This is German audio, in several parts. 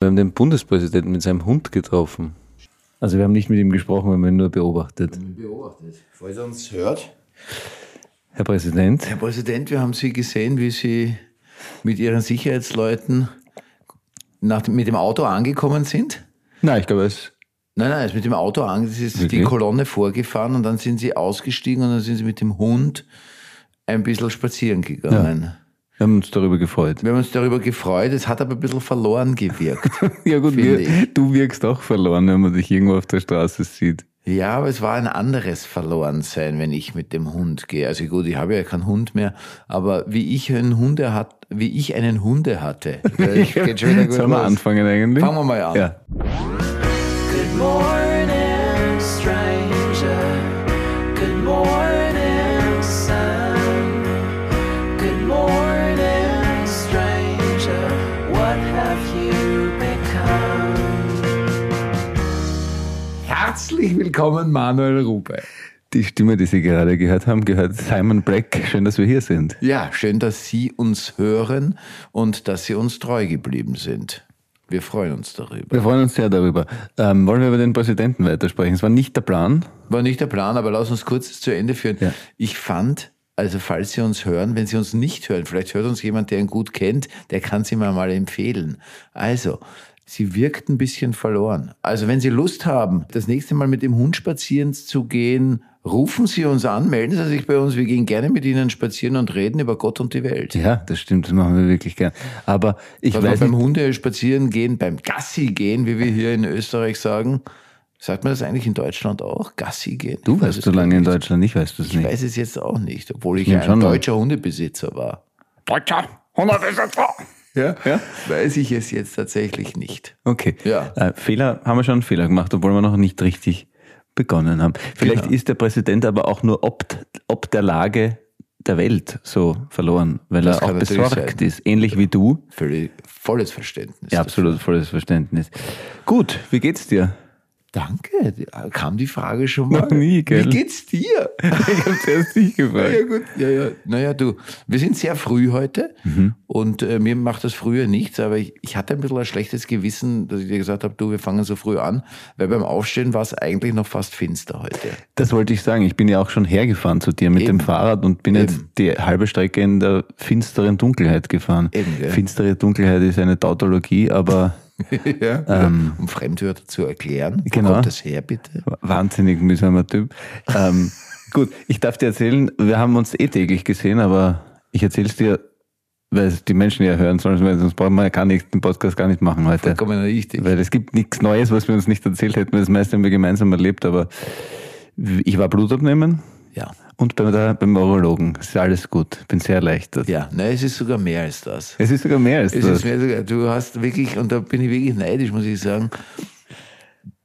Wir haben den Bundespräsidenten mit seinem Hund getroffen. Also wir haben nicht mit ihm gesprochen, wir haben ihn nur beobachtet. Beobachtet. Falls er uns hört. Herr Präsident, Herr Präsident, wir haben Sie gesehen, wie Sie mit Ihren Sicherheitsleuten nach, mit dem Auto angekommen sind. nein, ich glaube, es Nein, nein, er ist mit dem Auto an, es ist die Wirklich? Kolonne vorgefahren und dann sind Sie ausgestiegen und dann sind Sie mit dem Hund ein bisschen spazieren gegangen. Wir haben uns darüber gefreut. Wir haben uns darüber gefreut, es hat aber ein bisschen verloren gewirkt. Ja gut, wir, du wirkst auch verloren, wenn man dich irgendwo auf der Straße sieht. Ja, aber es war ein anderes Verlorensein, wenn ich mit dem Hund gehe. Also gut, ich habe ja keinen Hund mehr, aber wie ich einen Hunde hat, wie ich einen Hunde hatte. Gut Sollen wir los. anfangen eigentlich? Fangen wir mal an. Ja. Herzlich willkommen, Manuel Rupe. Die Stimme, die Sie gerade gehört haben, gehört Simon Black. Schön, dass wir hier sind. Ja, schön, dass Sie uns hören und dass Sie uns treu geblieben sind. Wir freuen uns darüber. Wir freuen uns sehr darüber. Ähm, wollen wir über den Präsidenten weitersprechen? Es war nicht der Plan. War nicht der Plan, aber lass uns kurz zu Ende führen. Ja. Ich fand, also falls Sie uns hören, wenn Sie uns nicht hören, vielleicht hört uns jemand, der ihn gut kennt, der kann Sie mir mal empfehlen. Also, Sie wirkt ein bisschen verloren. Also wenn Sie Lust haben, das nächste Mal mit dem Hund spazieren zu gehen, rufen Sie uns an, melden Sie sich bei uns. Wir gehen gerne mit Ihnen spazieren und reden über Gott und die Welt. Ja, das stimmt, das machen wir wirklich gern. Aber ich Also weiß beim nicht, Hunde spazieren gehen, beim Gassi gehen, wie wir hier in Österreich sagen. Sagt man das eigentlich in Deutschland auch? Gassi gehen? du Ich warst so lange in. Deutschland, ich weiß das Ich nicht. weiß es jetzt auch nicht, obwohl ich schon ein deutscher Hundebesitzer war. Deutscher Hundebesitzer! Ja, Ja? weiß ich es jetzt tatsächlich nicht. Okay. Ja. Äh, Fehler, haben wir schon einen Fehler gemacht, obwohl wir noch nicht richtig begonnen haben. Vielleicht Genau. ist der Präsident aber auch nur ob, ob der Lage der Welt so verloren, weil Das er auch besorgt ist, ähnlich wie du. Völlig volles Verständnis. Ja, absolut volles Verständnis. Gut, wie geht's dir? Danke. Kam die Frage schon mal? Noch nie, gell? Wie geht's dir? Ich habe zuerst dich gefragt. Ja, gut. Ja, ja. Naja, du, wir sind sehr früh heute Mhm. und äh, mir macht das früher nichts, aber ich, ich hatte ein bisschen ein schlechtes Gewissen, dass ich dir gesagt habe, du, wir fangen so früh an, weil beim Aufstehen war es eigentlich noch fast finster heute. Das wollte ich sagen. Ich bin ja auch schon hergefahren zu dir mit Eben. dem Fahrrad und bin jetzt Eben. die halbe Strecke in der finsteren Dunkelheit gefahren. Eben? Finstere Dunkelheit ist eine Tautologie, aber ja, um Fremdwörter zu erklären. Wo Ähm. Genau. kommt das her, bitte? wahnsinnig mühsamer Typ. ähm, gut, ich darf dir erzählen, wir haben uns eh täglich gesehen, aber ich erzähle es dir, weil es die Menschen ja hören sollen, sonst brauchen wir ja gar nicht, den Podcast gar nicht machen heute. Vollkommen richtig. Weil es gibt nichts Neues, was wir uns nicht erzählt hätten. Das meiste haben wir gemeinsam erlebt, aber ich war Blutabnehmen Ja. Und bei der, beim Urologen. Es ist alles gut. Bin sehr erleichtert. Ja, nein, es ist sogar mehr als das. Es ist sogar mehr als Es das. ist mehr du hast wirklich, und da bin ich wirklich neidisch, muss ich sagen,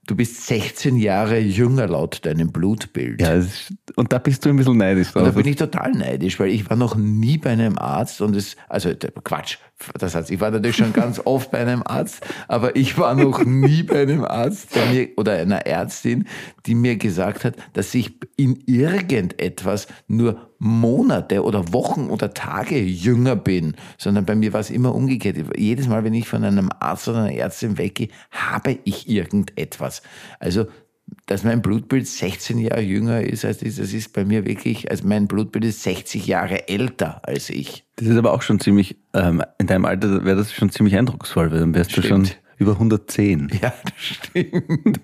du bist 16 Jahre jünger laut deinem Blutbild. ja, ist, und da bist du ein bisschen neidisch Und da bin ich total neidisch, weil ich war noch nie bei einem Arzt und es, also Quatsch, das heißt, ich war natürlich schon ganz oft bei einem Arzt, aber ich war noch nie bei einem Arzt, der mir, oder einer Ärztin, die mir gesagt hat, dass ich in irgendetwas nur Monate oder Wochen oder Tage jünger bin, sondern bei mir war es immer umgekehrt. Jedes Mal, wenn ich von einem Arzt oder einer Ärztin weggehe, habe ich irgendetwas. Also dass mein Blutbild 16 Jahre jünger ist als ich, das ist bei mir wirklich, also mein Blutbild ist 60 Jahre älter als ich. Das ist aber auch schon ziemlich, ähm, in deinem Alter wäre das schon ziemlich eindrucksvoll, weil dann wärst du schon Stimmt. über 110. Ja, das stimmt.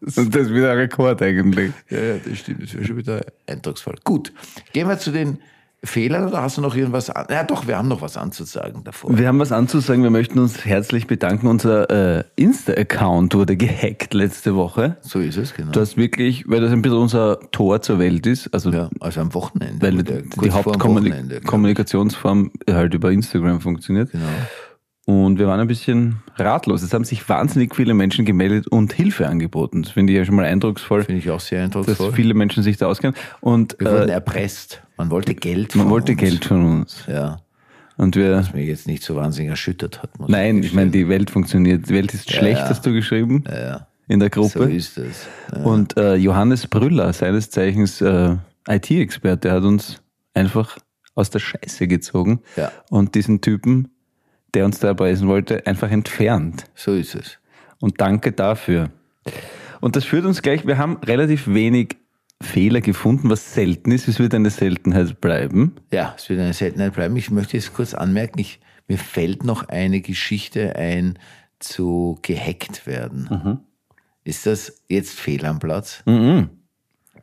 Das, Und das ist wieder ein Rekord eigentlich. ja, ja, das stimmt. Das wäre schon wieder eindrucksvoll. Gut, gehen wir zu den Fehlern oder hast du noch irgendwas an? Ja, doch, wir haben noch was anzusagen davor. Wir haben was anzusagen. Wir möchten uns herzlich bedanken. Unser äh, Insta-Account wurde gehackt letzte Woche. So ist es, genau. Das wirklich, weil das ein bisschen unser Tor zur Welt ist. Also ja, also am Wochenende. weil die ich. Hauptkommunikationsform halt über Instagram funktioniert. Genau. Und wir waren ein bisschen ratlos. Es haben sich wahnsinnig viele Menschen gemeldet und Hilfe angeboten. Das finde ich ja schon mal eindrucksvoll, Finde ich auch sehr dass eindrucksvoll. viele Menschen sich da auskennen. Und Wir wurden äh, erpresst. Man wollte Geld man von wollte uns. Geld von uns. Ja, Und wir, was mich jetzt nicht so wahnsinnig erschüttert hat. Nein, ich gestehen. meine, die Welt funktioniert. Die Welt ist schlecht, ja. hast du geschrieben Ja, ja. in der So Gruppe. ist es. Ja. Und äh, Johannes Brüller, seines Zeichens äh, IT-Experte, hat uns einfach aus der Scheiße gezogen Ja. und diesen Typen der uns da erpressen wollte, einfach entfernt. So ist es. Und danke dafür. Und das führt uns gleich, wir haben relativ wenig Fehler gefunden, was selten ist. Es wird eine Seltenheit bleiben. Ja, es wird eine Seltenheit bleiben. Ich möchte jetzt kurz anmerken, ich, mir fällt noch eine Geschichte ein zu gehackt werden. Ist das jetzt fehl am Platz? Mhm.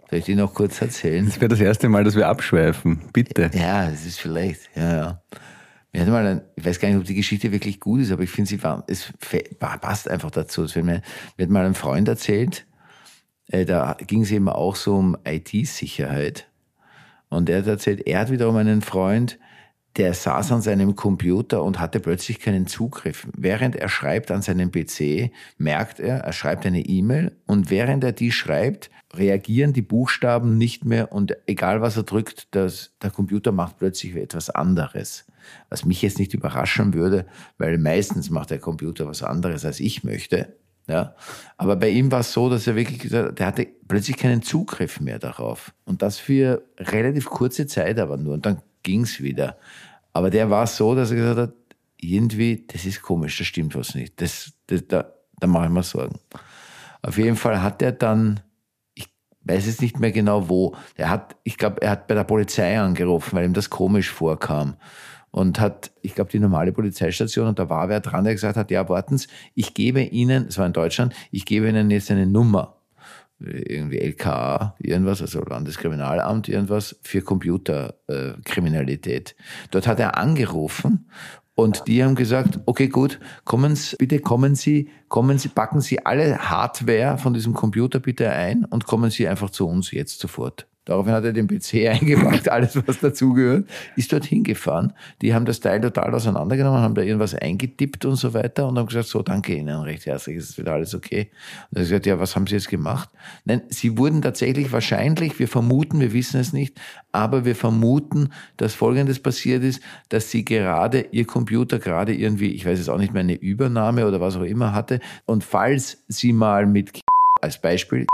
Soll ich die noch kurz erzählen? Das wäre das erste Mal, dass wir abschweifen. Bitte. Ja, das ist vielleicht, ja, ja. Mir hat mal ein, ich weiß gar nicht, ob die Geschichte wirklich gut ist, aber ich finde, sie war, es passt einfach dazu. Mir hat mal ein Freund erzählt, äh, da ging es eben auch so um IT-Sicherheit. Und er hat erzählt, er hat wiederum einen Freund, der saß an seinem Computer und hatte plötzlich keinen Zugriff. Während er schreibt an seinem PC, merkt er, er schreibt eine E-Mail und während er die schreibt, reagieren die Buchstaben nicht mehr und egal was er drückt, das, der Computer macht plötzlich etwas anderes. Was mich jetzt nicht überraschen würde, weil meistens macht der Computer was anderes, als ich möchte. Ja, aber bei ihm war es so, dass er wirklich gesagt hat, der hatte plötzlich keinen Zugriff mehr darauf. Und das für relativ kurze Zeit aber nur. Und dann ging's wieder. Aber der war so, dass er gesagt hat, irgendwie, das ist komisch, da stimmt was nicht. Das, das, da, da mache ich mir Sorgen. Auf jeden Fall hat er dann, ich weiß jetzt nicht mehr genau wo, er hat, ich glaube, er hat bei der Polizei angerufen, weil ihm das komisch vorkam. Und hat, ich glaube, die normale Polizeistation, und da war wer dran, der gesagt hat, ja, warten Sie, ich gebe Ihnen, es war in Deutschland, ich gebe Ihnen jetzt eine Nummer irgendwie LKA, irgendwas, also Landeskriminalamt, irgendwas für Computerkriminalität. Kriminalität. Dort hat er angerufen und die haben gesagt, okay, gut, kommen Sie, bitte kommen Sie, kommen Sie, packen Sie alle Hardware von diesem Computer bitte ein und kommen Sie einfach zu uns jetzt sofort. Daraufhin hat er den PC eingepackt, alles was dazugehört, ist dorthin gefahren. Die haben das Teil total auseinandergenommen, haben da irgendwas eingetippt und so weiter und haben gesagt, so, danke Ihnen recht herzlich, ist wieder alles okay. Und er hat gesagt, ja, was haben Sie jetzt gemacht? Nein, Sie wurden tatsächlich wahrscheinlich, wir vermuten, wir wissen es nicht, aber wir vermuten, dass Folgendes passiert ist, dass Sie gerade Ihr Computer gerade irgendwie, ich weiß jetzt auch nicht mehr, eine Übernahme oder was auch immer hatte. Und falls Sie mal mit als Beispiel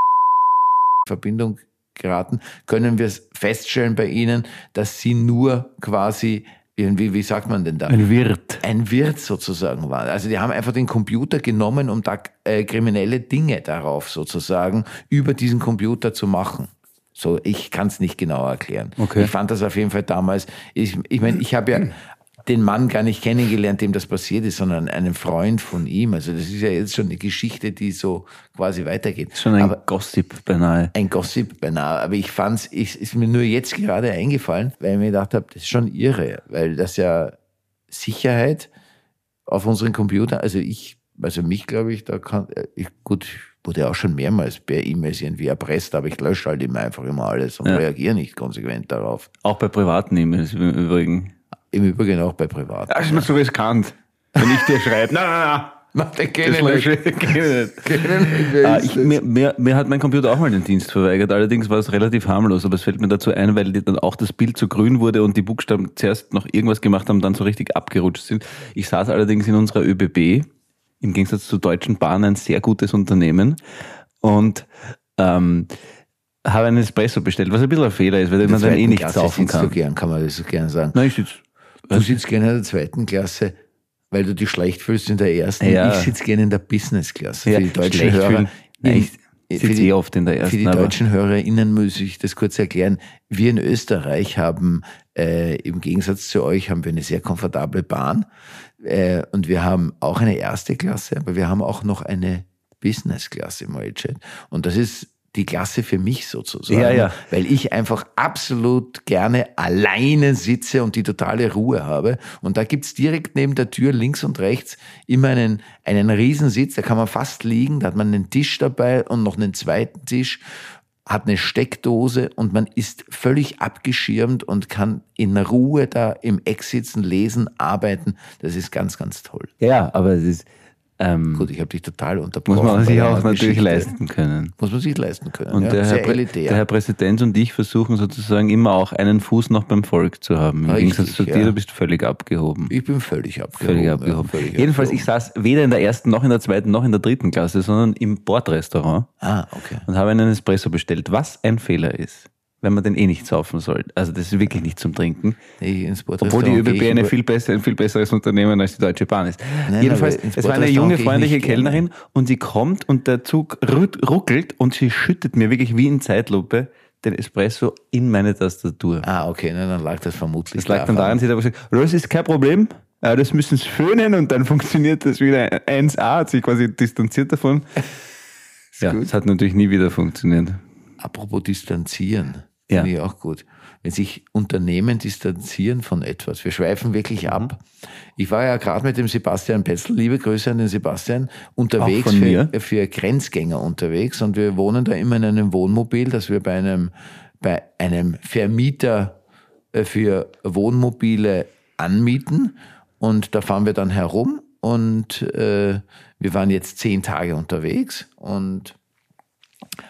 Verbindung geraten, können wir feststellen bei Ihnen, dass Sie nur quasi irgendwie, wie sagt man denn da? Ein Wirt. Ein Wirt sozusagen waren. Also die haben einfach den Computer genommen, um da äh, kriminelle Dinge darauf sozusagen über diesen Computer zu machen. So, ich kann es nicht genau erklären. Okay. Ich fand das auf jeden Fall damals. Ich, ich meine, ich habe ja den Mann gar nicht kennengelernt, dem das passiert ist, sondern einen Freund von ihm. Also das ist ja jetzt schon eine Geschichte, die so quasi weitergeht. Schon ein Aber Gossip beinahe. ein Gossip beinahe. Aber ich fand's, ich, ist mir nur jetzt gerade eingefallen, weil ich mir gedacht habe, das ist schon irre, weil das ja Sicherheit auf unseren Computer, also ich, also mich glaube ich, da kann, äh, ich, gut, ich wurde auch schon mehrmals per E-Mails irgendwie erpresst, aber ich lösche halt immer einfach immer alles und Ja. reagiere nicht konsequent darauf. Auch bei privaten E-Mails im Übrigen. Im Übrigen auch bei Privat. Das ist mir so riskant. Wenn ich dir schreibe, nein, nein, nein. Mach den Das Kenn ich nicht. Ah, ich, mir, mir, mir hat mein Computer auch mal den Dienst verweigert. Allerdings war es relativ harmlos, aber es fällt mir dazu ein, weil die dann auch das Bild so grün wurde und die Buchstaben zuerst noch irgendwas gemacht haben, dann so richtig abgerutscht sind. Ich saß allerdings in unserer ÖBB, im Gegensatz zur Deutschen Bahn, ein sehr gutes Unternehmen und ähm, habe einen Espresso bestellt, was ein bisschen ein Fehler ist, weil man dann eh nicht saufen kann. gern, kann man das so gern sagen. Nein, ich sitz, Du sitzt gerne in der zweiten Klasse, weil du dich schlecht fühlst in der ersten. Ja. Ich sitze gerne in der Business-Klasse. Ja, für die deutschen Hörer. fühlen. Nein, ich für sitze die- eh oft in der Für ersten. die aber- deutschen HörerInnen muss ich das kurz erklären. Wir in Österreich haben, äh, im Gegensatz zu euch, haben wir eine sehr komfortable Bahn. Äh, und wir haben auch eine erste Klasse, aber wir haben auch noch eine Business-Klasse im OLChat. Und das ist die Klasse für mich sozusagen. Ja, ja. Weil ich einfach absolut gerne alleine sitze und die totale Ruhe habe. Und da gibt's direkt neben der Tür links und rechts immer einen, einen Riesensitz, da kann man fast liegen, da hat man einen Tisch dabei und noch einen zweiten Tisch, hat eine Steckdose und man ist völlig abgeschirmt und kann in Ruhe da im Eck sitzen, lesen, arbeiten. Das ist ganz, ganz toll. Ja, aber es ist, ähm, Gut, ich habe dich total unterbrochen. muss man sich auch natürlich Geschichte. leisten können. Muss man sich leisten können. Und ja. der, Herr, der Herr Präsident und ich versuchen sozusagen immer auch einen Fuß noch beim Volk zu haben. Im Richtig, Gegensatz zu dir, ja. du bist völlig abgehoben. ich bin völlig abgehoben. Völlig ja, abgehoben. völlig Jedenfalls, ich abgehoben. saß weder in der ersten, noch in der zweiten, noch in der dritten Klasse, sondern im Bordrestaurant Ah, okay. und habe einen Espresso bestellt, was ein Fehler ist. Wenn man den eh nicht saufen soll. Also das ist wirklich nicht zum Trinken. Nee, Obwohl die ÖBB eine viel besser, ein viel besseres Unternehmen als die Deutsche Bahn ist. Nein, Jedenfalls, es war eine junge, freundliche. Kellnerin und sie kommt und der Zug ruckelt und sie schüttet mir wirklich wie in Zeitlupe den Espresso in meine Tastatur. Ah, okay, na, dann lag das vermutlich Das lag dann daran, sie hat aber gesagt, das ist kein Problem, äh, das müssen sie föhnen und dann funktioniert das wieder 1A, hat sich quasi distanziert davon. ja, gut. es hat natürlich nie wieder funktioniert. Apropos distanzieren, Ja. finde ich auch gut. Wenn sich Unternehmen distanzieren von etwas. Wir schweifen wirklich Mhm. ab. Ich war ja gerade mit dem Sebastian Petzl, liebe Grüße an den Sebastian, unterwegs für, für Grenzgänger unterwegs und wir wohnen da immer in einem Wohnmobil, das wir bei einem, bei einem Vermieter äh, für Wohnmobile anmieten und da fahren wir dann herum und äh, wir waren jetzt zehn Tage unterwegs und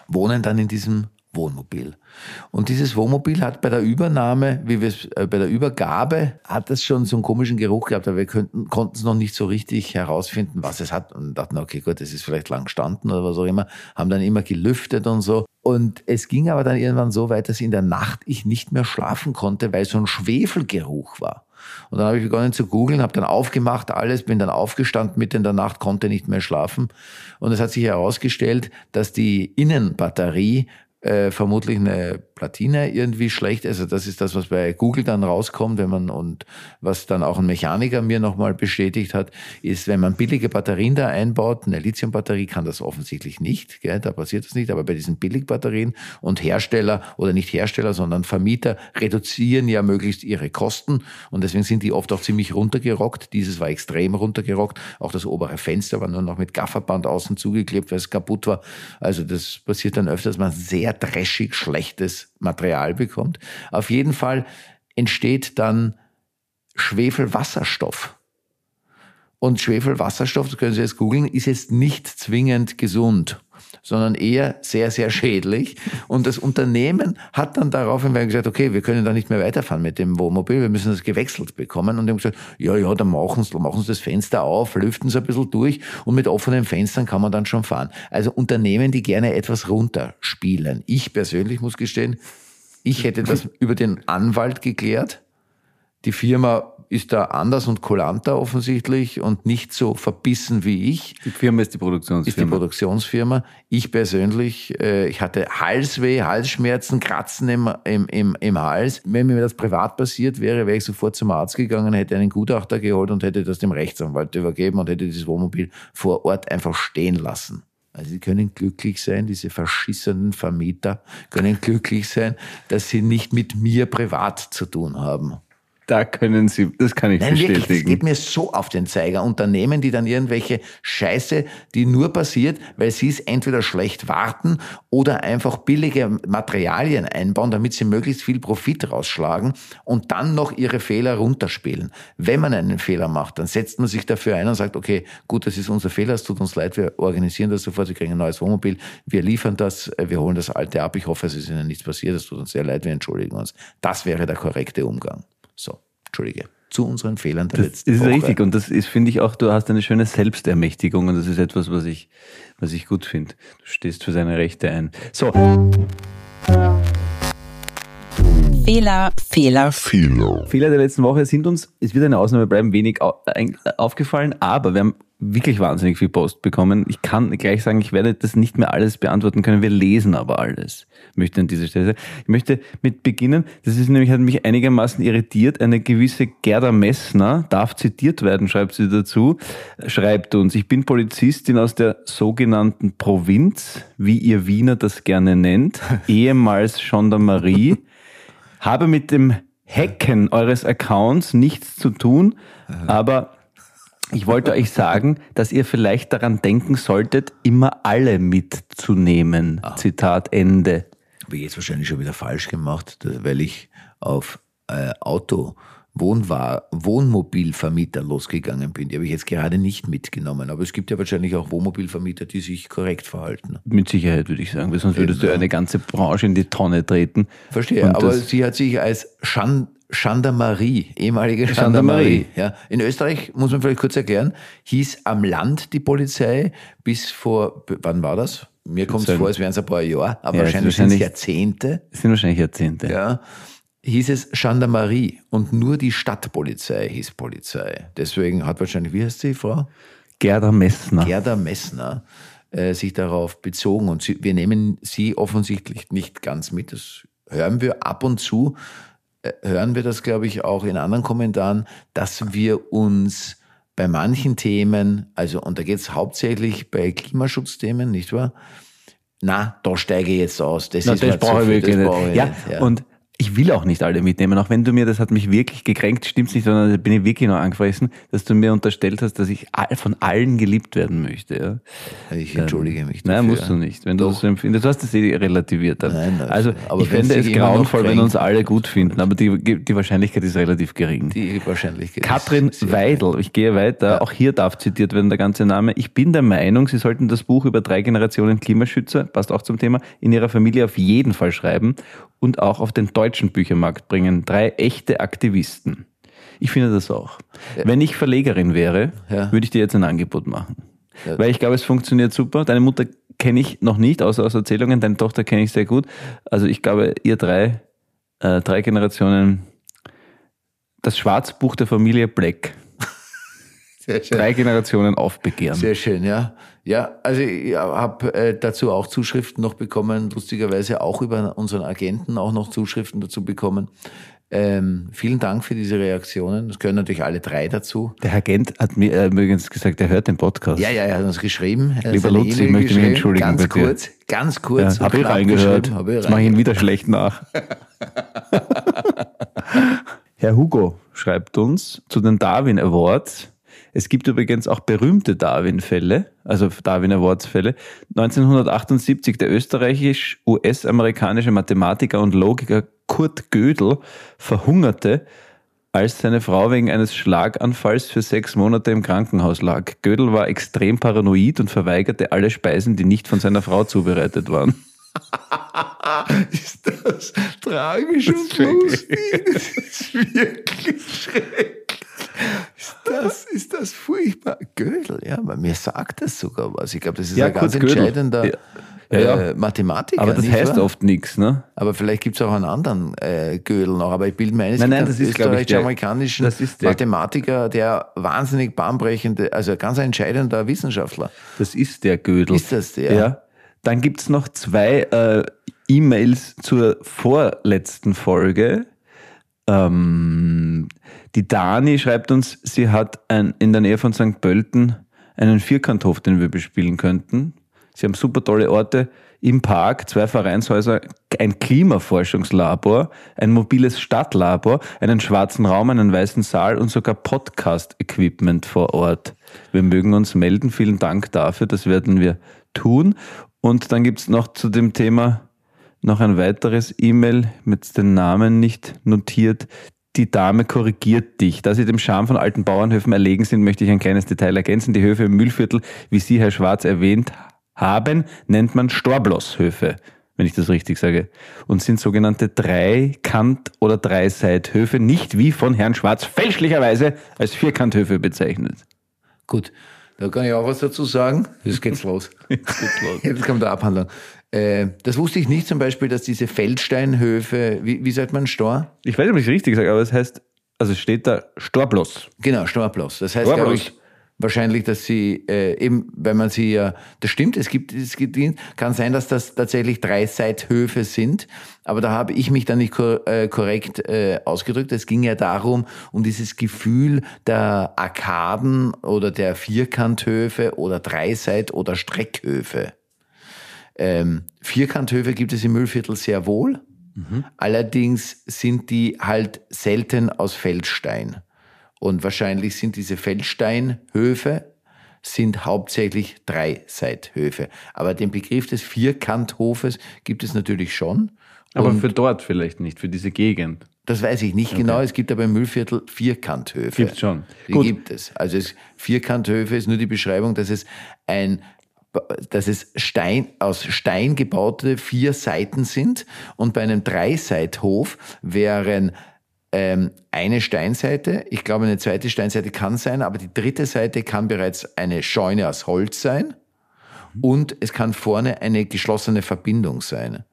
wohnen dann in diesem Wohnmobil. Und dieses Wohnmobil hat bei der Übernahme, wie wir es äh, bei der Übergabe, hat es schon so einen komischen Geruch gehabt, aber wir konnten es noch nicht so richtig herausfinden, was es hat und dachten, okay, gut, das ist vielleicht lang gestanden oder was auch immer, haben dann immer gelüftet und so. Und es ging aber dann irgendwann so weit, dass in der Nacht ich nicht mehr schlafen konnte, weil so ein Schwefelgeruch war. Und dann habe ich begonnen zu googeln, habe dann aufgemacht alles, bin dann aufgestanden mitten in der Nacht, konnte nicht mehr schlafen. Und es hat sich herausgestellt, dass die Innenbatterie äh, vermutlich eine Platine irgendwie schlecht. Also das ist das, was bei Google dann rauskommt, wenn man und was dann auch ein Mechaniker mir nochmal bestätigt hat, ist, wenn man billige Batterien da einbaut, eine Lithiumbatterie kann das offensichtlich nicht, gell, da passiert das nicht, aber bei diesen Billigbatterien und Hersteller oder nicht Hersteller, sondern Vermieter reduzieren ja möglichst ihre Kosten und deswegen sind die oft auch ziemlich runtergerockt. Dieses war extrem runtergerockt. Auch das obere Fenster war nur noch mit Gafferband außen zugeklebt, weil es kaputt war. Also das passiert dann öfter, dass man sehr dreschig schlechtes Material bekommt. Auf jeden Fall entsteht dann Schwefelwasserstoff. Und Schwefelwasserstoff, das können Sie jetzt googeln, ist jetzt nicht zwingend gesund, sondern eher sehr, sehr schädlich. Und das Unternehmen hat dann daraufhin gesagt, okay, wir können da nicht mehr weiterfahren mit dem Wohnmobil, wir müssen das gewechselt bekommen. Und die haben gesagt, ja, ja, dann machen Sie, machen das Fenster auf, lüften Sie ein bisschen durch und mit offenen Fenstern kann man dann schon fahren. Also Unternehmen, die gerne etwas runterspielen. Ich persönlich muss gestehen, ich hätte das über den Anwalt geklärt. Die Firma ist da anders und kulanter offensichtlich und nicht so verbissen wie ich. Die Firma ist die Ist die Produktionsfirma. Produktionsfirma. Ich persönlich, äh, ich hatte Halsweh, Halsschmerzen, Kratzen im, im, im, im Hals. Wenn mir das privat passiert wäre, wäre ich sofort zum Arzt gegangen, hätte einen Gutachter geholt und hätte das dem Rechtsanwalt übergeben und hätte dieses Wohnmobil vor Ort einfach stehen lassen. Also sie können glücklich sein, diese verschissenen Vermieter können glücklich sein, dass sie nicht mit mir privat zu tun haben. Da können Sie, das kann ich Nein, wirklich, das bestätigen. geht mir so auf den Zeiger. Unternehmen, die dann irgendwelche Scheiße, die nur passiert, weil sie es entweder schlecht warten oder einfach billige Materialien einbauen, damit sie möglichst viel Profit rausschlagen und dann noch ihre Fehler runterspielen. Wenn man einen Fehler macht, dann setzt man sich dafür ein und sagt, okay, gut, das ist unser Fehler, es tut uns leid, wir organisieren das sofort, wir kriegen ein neues Wohnmobil, wir liefern das, wir holen das alte ab. Ich hoffe, es ist Ihnen nichts passiert, es tut uns sehr leid, wir entschuldigen uns. Das wäre der korrekte Umgang. So, Entschuldige. Zu unseren Fehlern der Das letzten ist Woche. richtig und das ist, finde ich auch, du hast eine schöne Selbstermächtigung und das ist etwas, was ich, was ich gut finde. Du stehst für seine Rechte ein. So, Fehler, Fehler, Fehler. Fehler der letzten Woche sind uns, es wird eine Ausnahme bleiben, wenig aufgefallen, aber wir haben wirklich wahnsinnig viel Post bekommen. Ich kann gleich sagen, ich werde das nicht mehr alles beantworten können. Wir lesen aber alles. Möchte an dieser Stelle. Ich möchte mit beginnen. Das ist nämlich, hat mich einigermaßen irritiert. Eine gewisse Gerda Messner darf zitiert werden, schreibt sie dazu, schreibt uns, ich bin Polizistin aus der sogenannten Provinz, wie ihr Wiener das gerne nennt, ehemals Gendarmerie, habe mit dem Hacken eures Accounts nichts zu tun, aber ich wollte euch sagen, dass ihr vielleicht daran denken solltet, immer alle mitzunehmen. Zitat Ende. Habe ich jetzt wahrscheinlich schon wieder falsch gemacht, weil ich auf äh, Auto, Wohnwa Wohnmobilvermieter losgegangen bin. Die habe ich jetzt gerade nicht mitgenommen. Aber es gibt ja wahrscheinlich auch Wohnmobilvermieter, die sich korrekt verhalten. Mit Sicherheit würde ich sagen, weil sonst würdest du eine ganze Branche in die Tonne treten. Verstehe, aber sie hat sich als Chan Gendarmerie, ehemalige Gendarmerie. Ja. In Österreich, muss man vielleicht kurz erklären, hieß am Land die Polizei bis vor, wann war das? mir kommt es vor, als wären es ein paar Jahre, aber Ja, wahrscheinlich sind es Jahrzehnte. Das sind wahrscheinlich Jahrzehnte. Ja, hieß es Gendarmerie und nur die Stadtpolizei hieß Polizei. Deswegen hat wahrscheinlich, wie heißt die Frau? Gerda Messner. Gerda Messner äh, sich darauf bezogen und sie, wir nehmen sie offensichtlich nicht ganz mit. Das hören wir ab und zu, hören wir das, glaube ich, auch in anderen Kommentaren, dass wir uns bei manchen Themen, also und da geht es hauptsächlich bei Klimaschutzthemen, nicht wahr? Na, da steige ich jetzt aus. Das Na, ist das brauche ich wirklich nicht. ja, nicht, und ich will auch nicht alle mitnehmen, auch wenn du mir, das hat mich wirklich gekränkt, stimmt's nicht, sondern da bin ich wirklich noch angefressen, dass du mir unterstellt hast, dass ich all- von allen geliebt werden möchte. Ja. ich entschuldige mich Nein, dafür. musst du nicht. Wenn du das so empfindest, du hast das eh relativiert dann. Nein, also- also, aber ich fände es grauenvoll, wenn uns alle gut finden, aber die, die Wahrscheinlichkeit ist relativ gering. Die Wahrscheinlichkeit. Katrin Weidel, ich gehe weiter, auch hier darf zitiert werden der ganze Name. Ich bin der Meinung, Sie sollten das Buch über drei Generationen Klimaschützer, passt auch zum Thema, in Ihrer Familie auf jeden Fall schreiben und auch auf den deutschen Büchermarkt bringen. Drei echte Aktivisten. Ich finde das auch. Wenn ich Verlegerin wäre, Ja. würde ich dir jetzt ein Angebot machen. Ja. Weil ich glaube, es funktioniert super. Deine Mutter kenne ich noch nicht, außer aus Erzählungen. Deine Tochter kenne ich sehr gut. Also ich glaube, ihr drei, äh, drei Generationen, das Schwarzbuch der Familie Black. Sehr schön. Drei Generationen aufbegehren. Sehr schön, ja. Ja, also ich habe äh, dazu auch Zuschriften noch bekommen, lustigerweise auch über unseren Agenten auch noch Zuschriften dazu bekommen. Ähm, vielen Dank für diese Reaktionen. Es gehören natürlich alle drei dazu. Der Agent hat mir äh, übrigens gesagt, er hört den Podcast. Ja, ja, er hat uns geschrieben. Er Lieber Lutz, ich E-Mail möchte mich entschuldigen Ganz dir. kurz, ganz kurz. Ja, habe ich reingehört. hab ich Jetzt mache ich ihn wieder schlecht nach. Herr Hugo schreibt uns zu den Darwin Awards. Es gibt übrigens auch berühmte Darwin-Fälle, also Darwin Awards-Fälle. 1978 der österreichisch-US-amerikanische Mathematiker und Logiker Kurt Gödel verhungerte, als seine Frau wegen eines Schlaganfalls für sechs Monate im Krankenhaus lag. Gödel war extrem paranoid und verweigerte alle Speisen, die nicht von seiner Frau zubereitet waren. Ist das tragisch und lustig? Das ist wirklich schrecklich. Ist das, ist das furchtbar? Gödel, ja, mir sagt das sogar was. Ich glaube, das ist Ja, ein ganz Gödel. entscheidender Ja. Ja, ja. Äh, Mathematiker. Aber das nicht heißt wahr? oft nichts, ne? Aber vielleicht gibt es auch einen anderen äh, Gödel noch. Aber ich bilde mir ein, es Nein, gibt nein, das ist, österreichisch-amerikanischen Mathematiker, der wahnsinnig bahnbrechende, also ganz entscheidender Wissenschaftler. Das ist der Gödel. Ist das der? Ja. Dann gibt's noch zwei äh, E-Mails zur vorletzten Folge. Ähm, die Dani schreibt uns, sie hat ein, in der Nähe von St. Pölten einen Vierkanthof, den wir bespielen könnten. Sie haben super tolle Orte im Park, zwei Vereinshäuser, ein Klimaforschungslabor, ein mobiles Stadtlabor, einen schwarzen Raum, einen weißen Saal und sogar Podcast-Equipment vor Ort. Wir mögen uns melden. Vielen Dank dafür. Das werden wir tun. Und dann gibt's noch zu dem Thema noch ein weiteres E-Mail mit den Namen nicht notiert. Die Dame korrigiert dich. Da Sie dem Charme von alten Bauernhöfen erlegen sind, möchte ich ein kleines Detail ergänzen. Die Höfe im Mühlviertel, wie Sie, Herr Schwarz, erwähnt haben, nennt man Storbloss-Höfe, wenn ich das richtig sage. Und sind sogenannte Dreikant- oder Dreiseithöfe, nicht wie von Herrn Schwarz fälschlicherweise als Vierkanthöfe bezeichnet. Gut, da kann ich auch was dazu sagen. Jetzt geht's los. Jetzt geht's los. Jetzt kommt der Abhandlung. Äh, das wusste ich nicht zum Beispiel, dass diese Feldsteinhöfe, wie, wie sagt man, Stor? Ich weiß nicht, ob ich es richtig sage, aber es heißt, also es steht da Storbloss. Genau, Storplos. Das heißt, glaube ich, wahrscheinlich, dass sie äh, eben, wenn man sie ja, das stimmt, es gibt, es gibt, kann sein, dass das tatsächlich drei Seithöfe sind, aber da habe ich mich dann nicht kor äh, korrekt äh, ausgedrückt. Es ging ja darum, um dieses Gefühl der Arkaden oder der Vierkanthöfe oder Dreiseit- oder Streckhöfe. Ähm, Vierkanthöfe gibt es im Müllviertel sehr wohl. Allerdings sind die halt selten aus Feldstein. Und wahrscheinlich sind diese Feldsteinhöfe sind hauptsächlich Dreiseithöfe. Aber den Begriff des Vierkanthofes gibt es natürlich schon. Aber für dort vielleicht nicht, für diese Gegend. das weiß ich nicht genau. Es gibt aber im Müllviertel Vierkanthöfe. Gibt's schon. Die Gut. gibt es. Also es, Vierkanthöfe ist nur die Beschreibung, dass es ein dass es Stein, aus Stein gebaute vier Seiten sind und bei einem Dreiseithof wären ähm, eine Steinseite, ich glaube eine zweite Steinseite kann sein, aber die dritte Seite kann bereits eine Scheune aus Holz sein Und es kann vorne eine geschlossene Verbindung sein.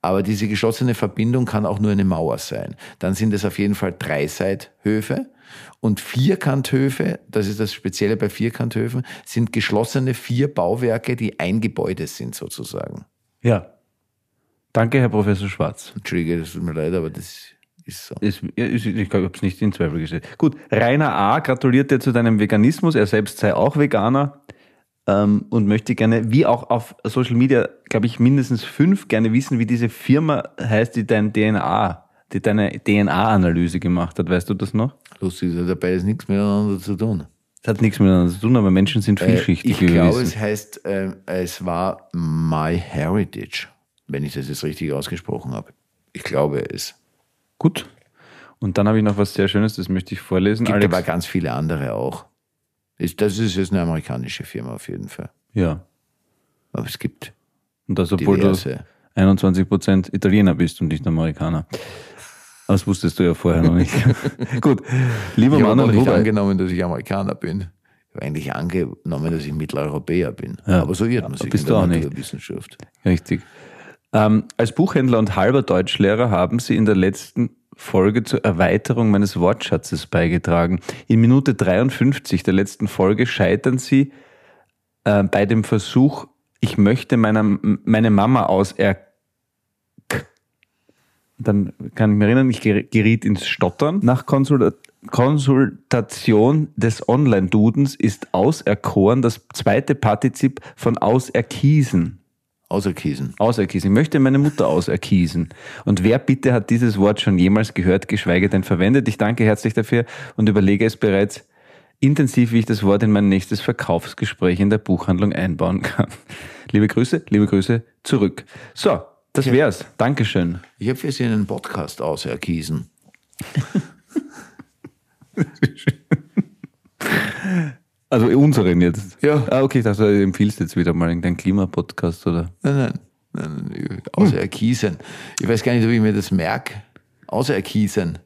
Aber diese geschlossene Verbindung kann auch nur eine Mauer sein. Dann sind es auf jeden Fall Dreiseithöfe. Und Vierkanthöfe, das ist das Spezielle bei Vierkanthöfen, sind geschlossene vier Bauwerke, die ein Gebäude sind sozusagen. Ja. Danke, Herr Professor Schwarz. Entschuldige, das tut mir leid, aber das ist so. Ist, ja, ist, ich habe es nicht in Zweifel gestellt. Gut, Rainer A. gratuliert dir zu deinem Veganismus. Er selbst sei auch Veganer ähm, und möchte gerne, wie auch auf Social Media, glaube ich, mindestens fünf gerne wissen, wie diese Firma heißt, die dein DNA, die deine DNA-Analyse gemacht hat. Weißt du das noch? Lustig, dabei ist nichts miteinander zu tun. Das hat nichts miteinander zu tun, aber Menschen sind Äh, vielschichtig. ich wie wir glaube, es heißt, äh, es war My Heritage, wenn ich das jetzt richtig ausgesprochen habe. Ich glaube es. Gut. Und dann habe ich noch was sehr Schönes, das möchte ich vorlesen. Gibt Alex, aber ganz viele andere auch. Das ist jetzt eine amerikanische Firma auf jeden Fall. ja. Aber es gibt Und das, obwohl diverse. du 21% Italiener bist und nicht Amerikaner. Aber Das wusstest du ja vorher noch nicht. Gut. Lieber Ich habe Mann noch und nicht angenommen, dass ich Amerikaner bin. Ich habe eigentlich angenommen, dass ich Mitteleuropäer bin. Ja. Aber so irrt man sich Bist in du der auch nicht. Naturwissenschaft. Richtig. Ähm, als Buchhändler und halber Deutschlehrer haben Sie in der letzten Folge zur Erweiterung meines Wortschatzes beigetragen. In Minute 53 der letzten Folge scheitern Sie äh, bei dem Versuch, ich möchte meiner, meine Mama auser... Dann kann ich mich erinnern, ich ger- geriet ins Stottern. Nach Konsul Konsultation des Online-Dudens ist auserkoren das zweite Partizip von auserkiesen. Außer Kiesen. Auserkiesen. Ich möchte meine Mutter auserkiesen. Und wer bitte hat dieses Wort schon jemals gehört, geschweige denn verwendet? Ich danke herzlich dafür und überlege es bereits intensiv, wie ich das Wort in mein nächstes Verkaufsgespräch in der Buchhandlung einbauen kann. Liebe Grüße, liebe Grüße zurück. So, das wär's. Dankeschön. Ich habe für Sie einen Podcast auserkiesen. Also unseren jetzt. Ja. Ah, okay, ich dachte, du empfiehlst jetzt wieder mal irgendeinen Klimapodcast oder. Nein, nein. nein, auserkiesen. Ich weiß gar nicht, ob ich mir das merke. Auserkiesen.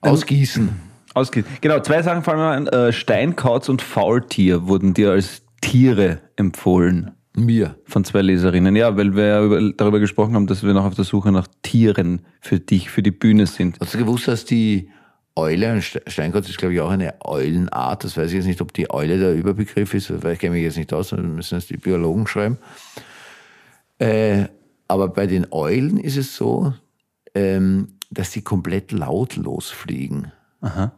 Ausgießen. Ausgeht. Genau, zwei Sachen fallen mir ein. Äh, Steinkauz und Faultier wurden dir als Tiere empfohlen. Mir. Von zwei Leserinnen. Ja, weil wir ja über, darüber gesprochen haben, dass wir noch auf der Suche nach Tieren für dich, für die Bühne sind. Hast du gewusst, dass die Eule, und Ste- Steinkotz ist glaube ich auch eine Eulenart, das weiß ich jetzt nicht, ob die Eule der Überbegriff ist, weil ich kenne mich jetzt nicht aus, dann müssen es die Biologen schreiben. Äh, aber bei den Eulen ist es so, ähm, dass sie komplett lautlos fliegen. Aha.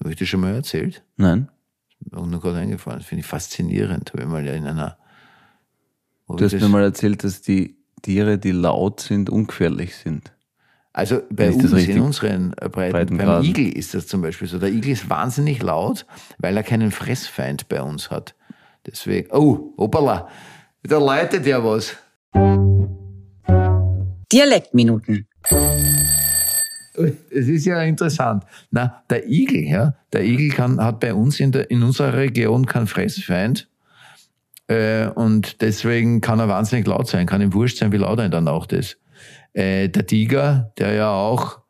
Habe ich dir schon mal erzählt? Nein? Mir nur gerade eingefallen. Das finde ich faszinierend. Habe ich mal in einer. Du hast mir mal erzählt, dass die Tiere, die laut sind, ungefährlich sind. Also bei uns in unseren äh, Breiten, beim Breitengraden. Igel ist das zum Beispiel so. Der Igel ist wahnsinnig laut, weil er keinen Fressfeind bei uns hat. Deswegen, oh, hoppala, da leitet ja was. Dialektminuten. Es ist ja interessant. Na, der Igel, ja, der Igel kann, hat bei uns in, der, in unserer Region keinen Fressfeind. Äh, und deswegen kann er wahnsinnig laut sein, kann ihm wurscht sein, wie laut er dann auch ist. Äh, der Tiger, der ja auch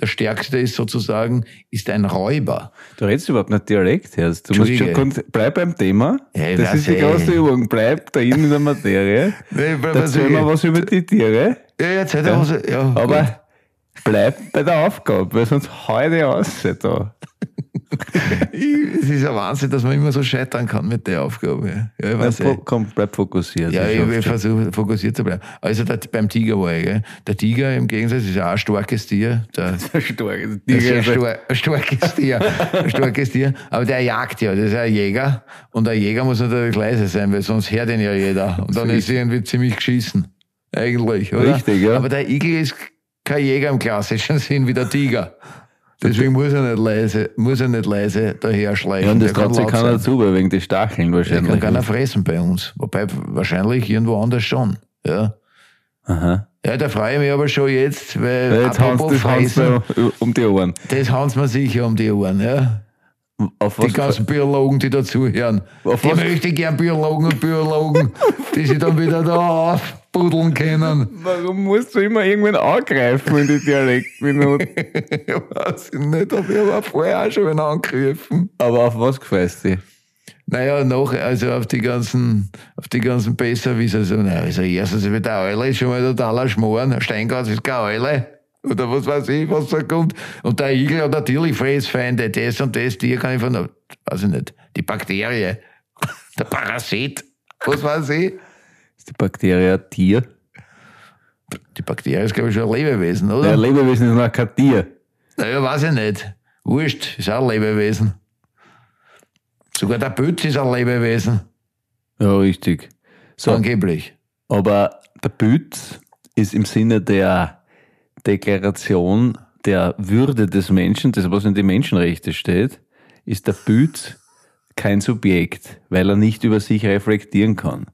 der stärkste ist sozusagen, ist ein Räuber. Du redest überhaupt nicht Dialekt, Herz. Du musst schon bleib beim Thema. Ja, das ist die große Übung. Bleib da in der Materie. Nee, Erzähl mal was über die Tiere. Ja, jetzt hätte er was, ja. Aber gut. bleib bei der Aufgabe, weil sonst heute aus da. Es ist ein Wahnsinn, dass man immer so scheitern kann mit der Aufgabe. Ja, ich weiß Bleib, eh. komm, bleib fokussiert. Ja, Das ich, ich versuche fokussiert zu bleiben. Also der, beim Tiger war ich, gell? Der Tiger im Gegensatz ist ja auch ein starkes Tier. Der, Stark. das ist ein, Tiger- star ein starkes Tier. Ein starkes Tier. Aber der jagt ja, das ist ein Jäger. Und ein Jäger muss natürlich leise sein, weil sonst hört ihn ja jeder. Und dann ist er irgendwie ziemlich geschissen. Eigentlich, oder? Richtig, ja. Aber der Igel ist kein Jäger im klassischen Sinn wie der Tiger. Deswegen muss er nicht leise, muss er nicht leise daher schleichen. Ja, und das Der kann traut sich keiner dazu, weil wegen des Stacheln Der wahrscheinlich. kann keiner fressen bei uns. Wobei wahrscheinlich irgendwo anders schon. Ja. Aha. Ja, da freue ich mich aber schon jetzt, weil Ja, Jetzt apropos fressen, um die Ohren. das hauen mir sicher um die Ohren. Ja. Auf Die was? ganzen Biologen, die dazuhören. Auf Die was- möchte ich gern Biologen und Biologen, die sich dann wieder da aufbuddeln können. Warum musst du immer irgendwann angreifen in die Dialektminuten? Ich weiß nicht, aber ich habe vorher auch schon einen angegriffen. Aber auf was gefällt dich? Naja, noch, also auf die ganzen, auf die ganzen Besserwisser, so, na, also erstens mit der Eule ist schon mal totaler Schmoren, Steingas ist keine Eule. Oder was weiß ich, was da kommt. Und der Igel hat natürlich Fressfeinde, das und das, Tier kann ich von, weiß ich nicht, die Bakterie, der Parasit, was weiß ich. Ist die Bakterie ein Tier? Die Bakterie ist, glaube ich, schon ein Lebewesen, oder? Der Lebewesen ist noch kein Tier. Naja, weiß ich nicht. Wurscht, ist auch ein Lebewesen. Sogar der Pütz ist ein Lebewesen, Ja, richtig. So, angeblich. aber der Bütz ist im Sinne der Deklaration der Würde des Menschen, das was in den Menschenrechten steht, ist der Bütz kein Subjekt, weil er nicht über sich reflektieren kann.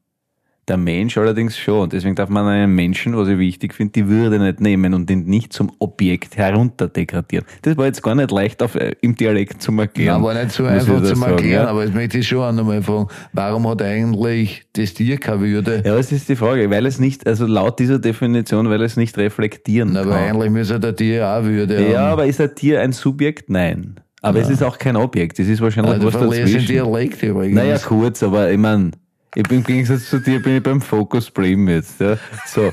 Der Mensch allerdings schon. Und deswegen darf man einem Menschen, was ich wichtig finde, die Würde nicht nehmen und ihn nicht zum Objekt herunterdegradieren. Das war jetzt gar nicht leicht auf, äh, im Dialekt zu erklären. Ja, war nicht so einfach zu sagen, erklären, ja. aber jetzt möchte ich schon auch nochmal fragen, warum hat eigentlich das Tier keine Würde? Ja, das ist die Frage, weil es nicht, also laut dieser Definition, weil es nicht reflektieren Na, aber kann. eigentlich müsste der Tier auch Würde Ja, haben. aber ist ein Tier ein Subjekt? Nein. Aber es ist auch kein Objekt. Es ist wahrscheinlich Ah, du was dazwischen. Dialekt übrigens. Naja, kurz, aber ich mein, ich bin im Gegensatz zu dir bin ich beim Focus Brim jetzt. Ja. So,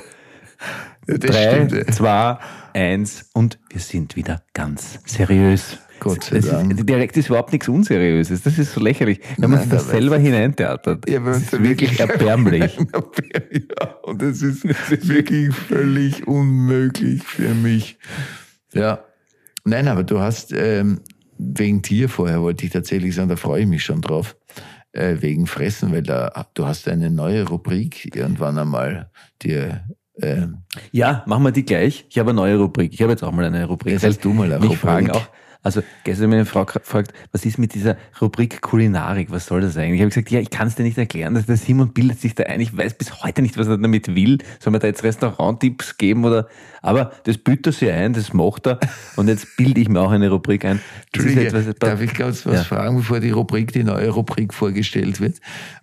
das drei, stimmt. ja. zwei, eins und wir sind wieder ganz seriös. Gott sei ist, Dank. der Dialekt ist überhaupt nichts Unseriöses. Das ist so lächerlich. Wenn man sich das selber hineintheatert. Ja, das ist wirklich erbärmlich. ja, und es ist wirklich völlig unmöglich für mich. Ja. Nein, aber du hast ähm, wegen Tier vorher wollte ich tatsächlich sagen, da freue ich mich schon drauf. Äh, wegen Fressen, weil da du hast eine neue Rubrik irgendwann einmal dir äh, Ja, machen wir die gleich. Ich habe eine neue Rubrik. Ich habe jetzt auch mal eine Rubrik. Jetzt hast du mal eine Rubrik. fragen auch, also gestern hat mich eine Frau gefragt, was ist mit dieser Rubrik Kulinarik? Was soll das eigentlich? Ich habe gesagt, ja, ich kann es dir nicht erklären. Der Simon bildet sich da ein. Ich weiß bis heute nicht, was er damit will. Soll man da jetzt Restauranttipps geben oder? Aber das büht er sich ein, das macht er. Und jetzt bilde ich mir auch eine Rubrik ein. Etwas- darf ich kurz was Ja. fragen, bevor die Rubrik, die neue Rubrik vorgestellt wird?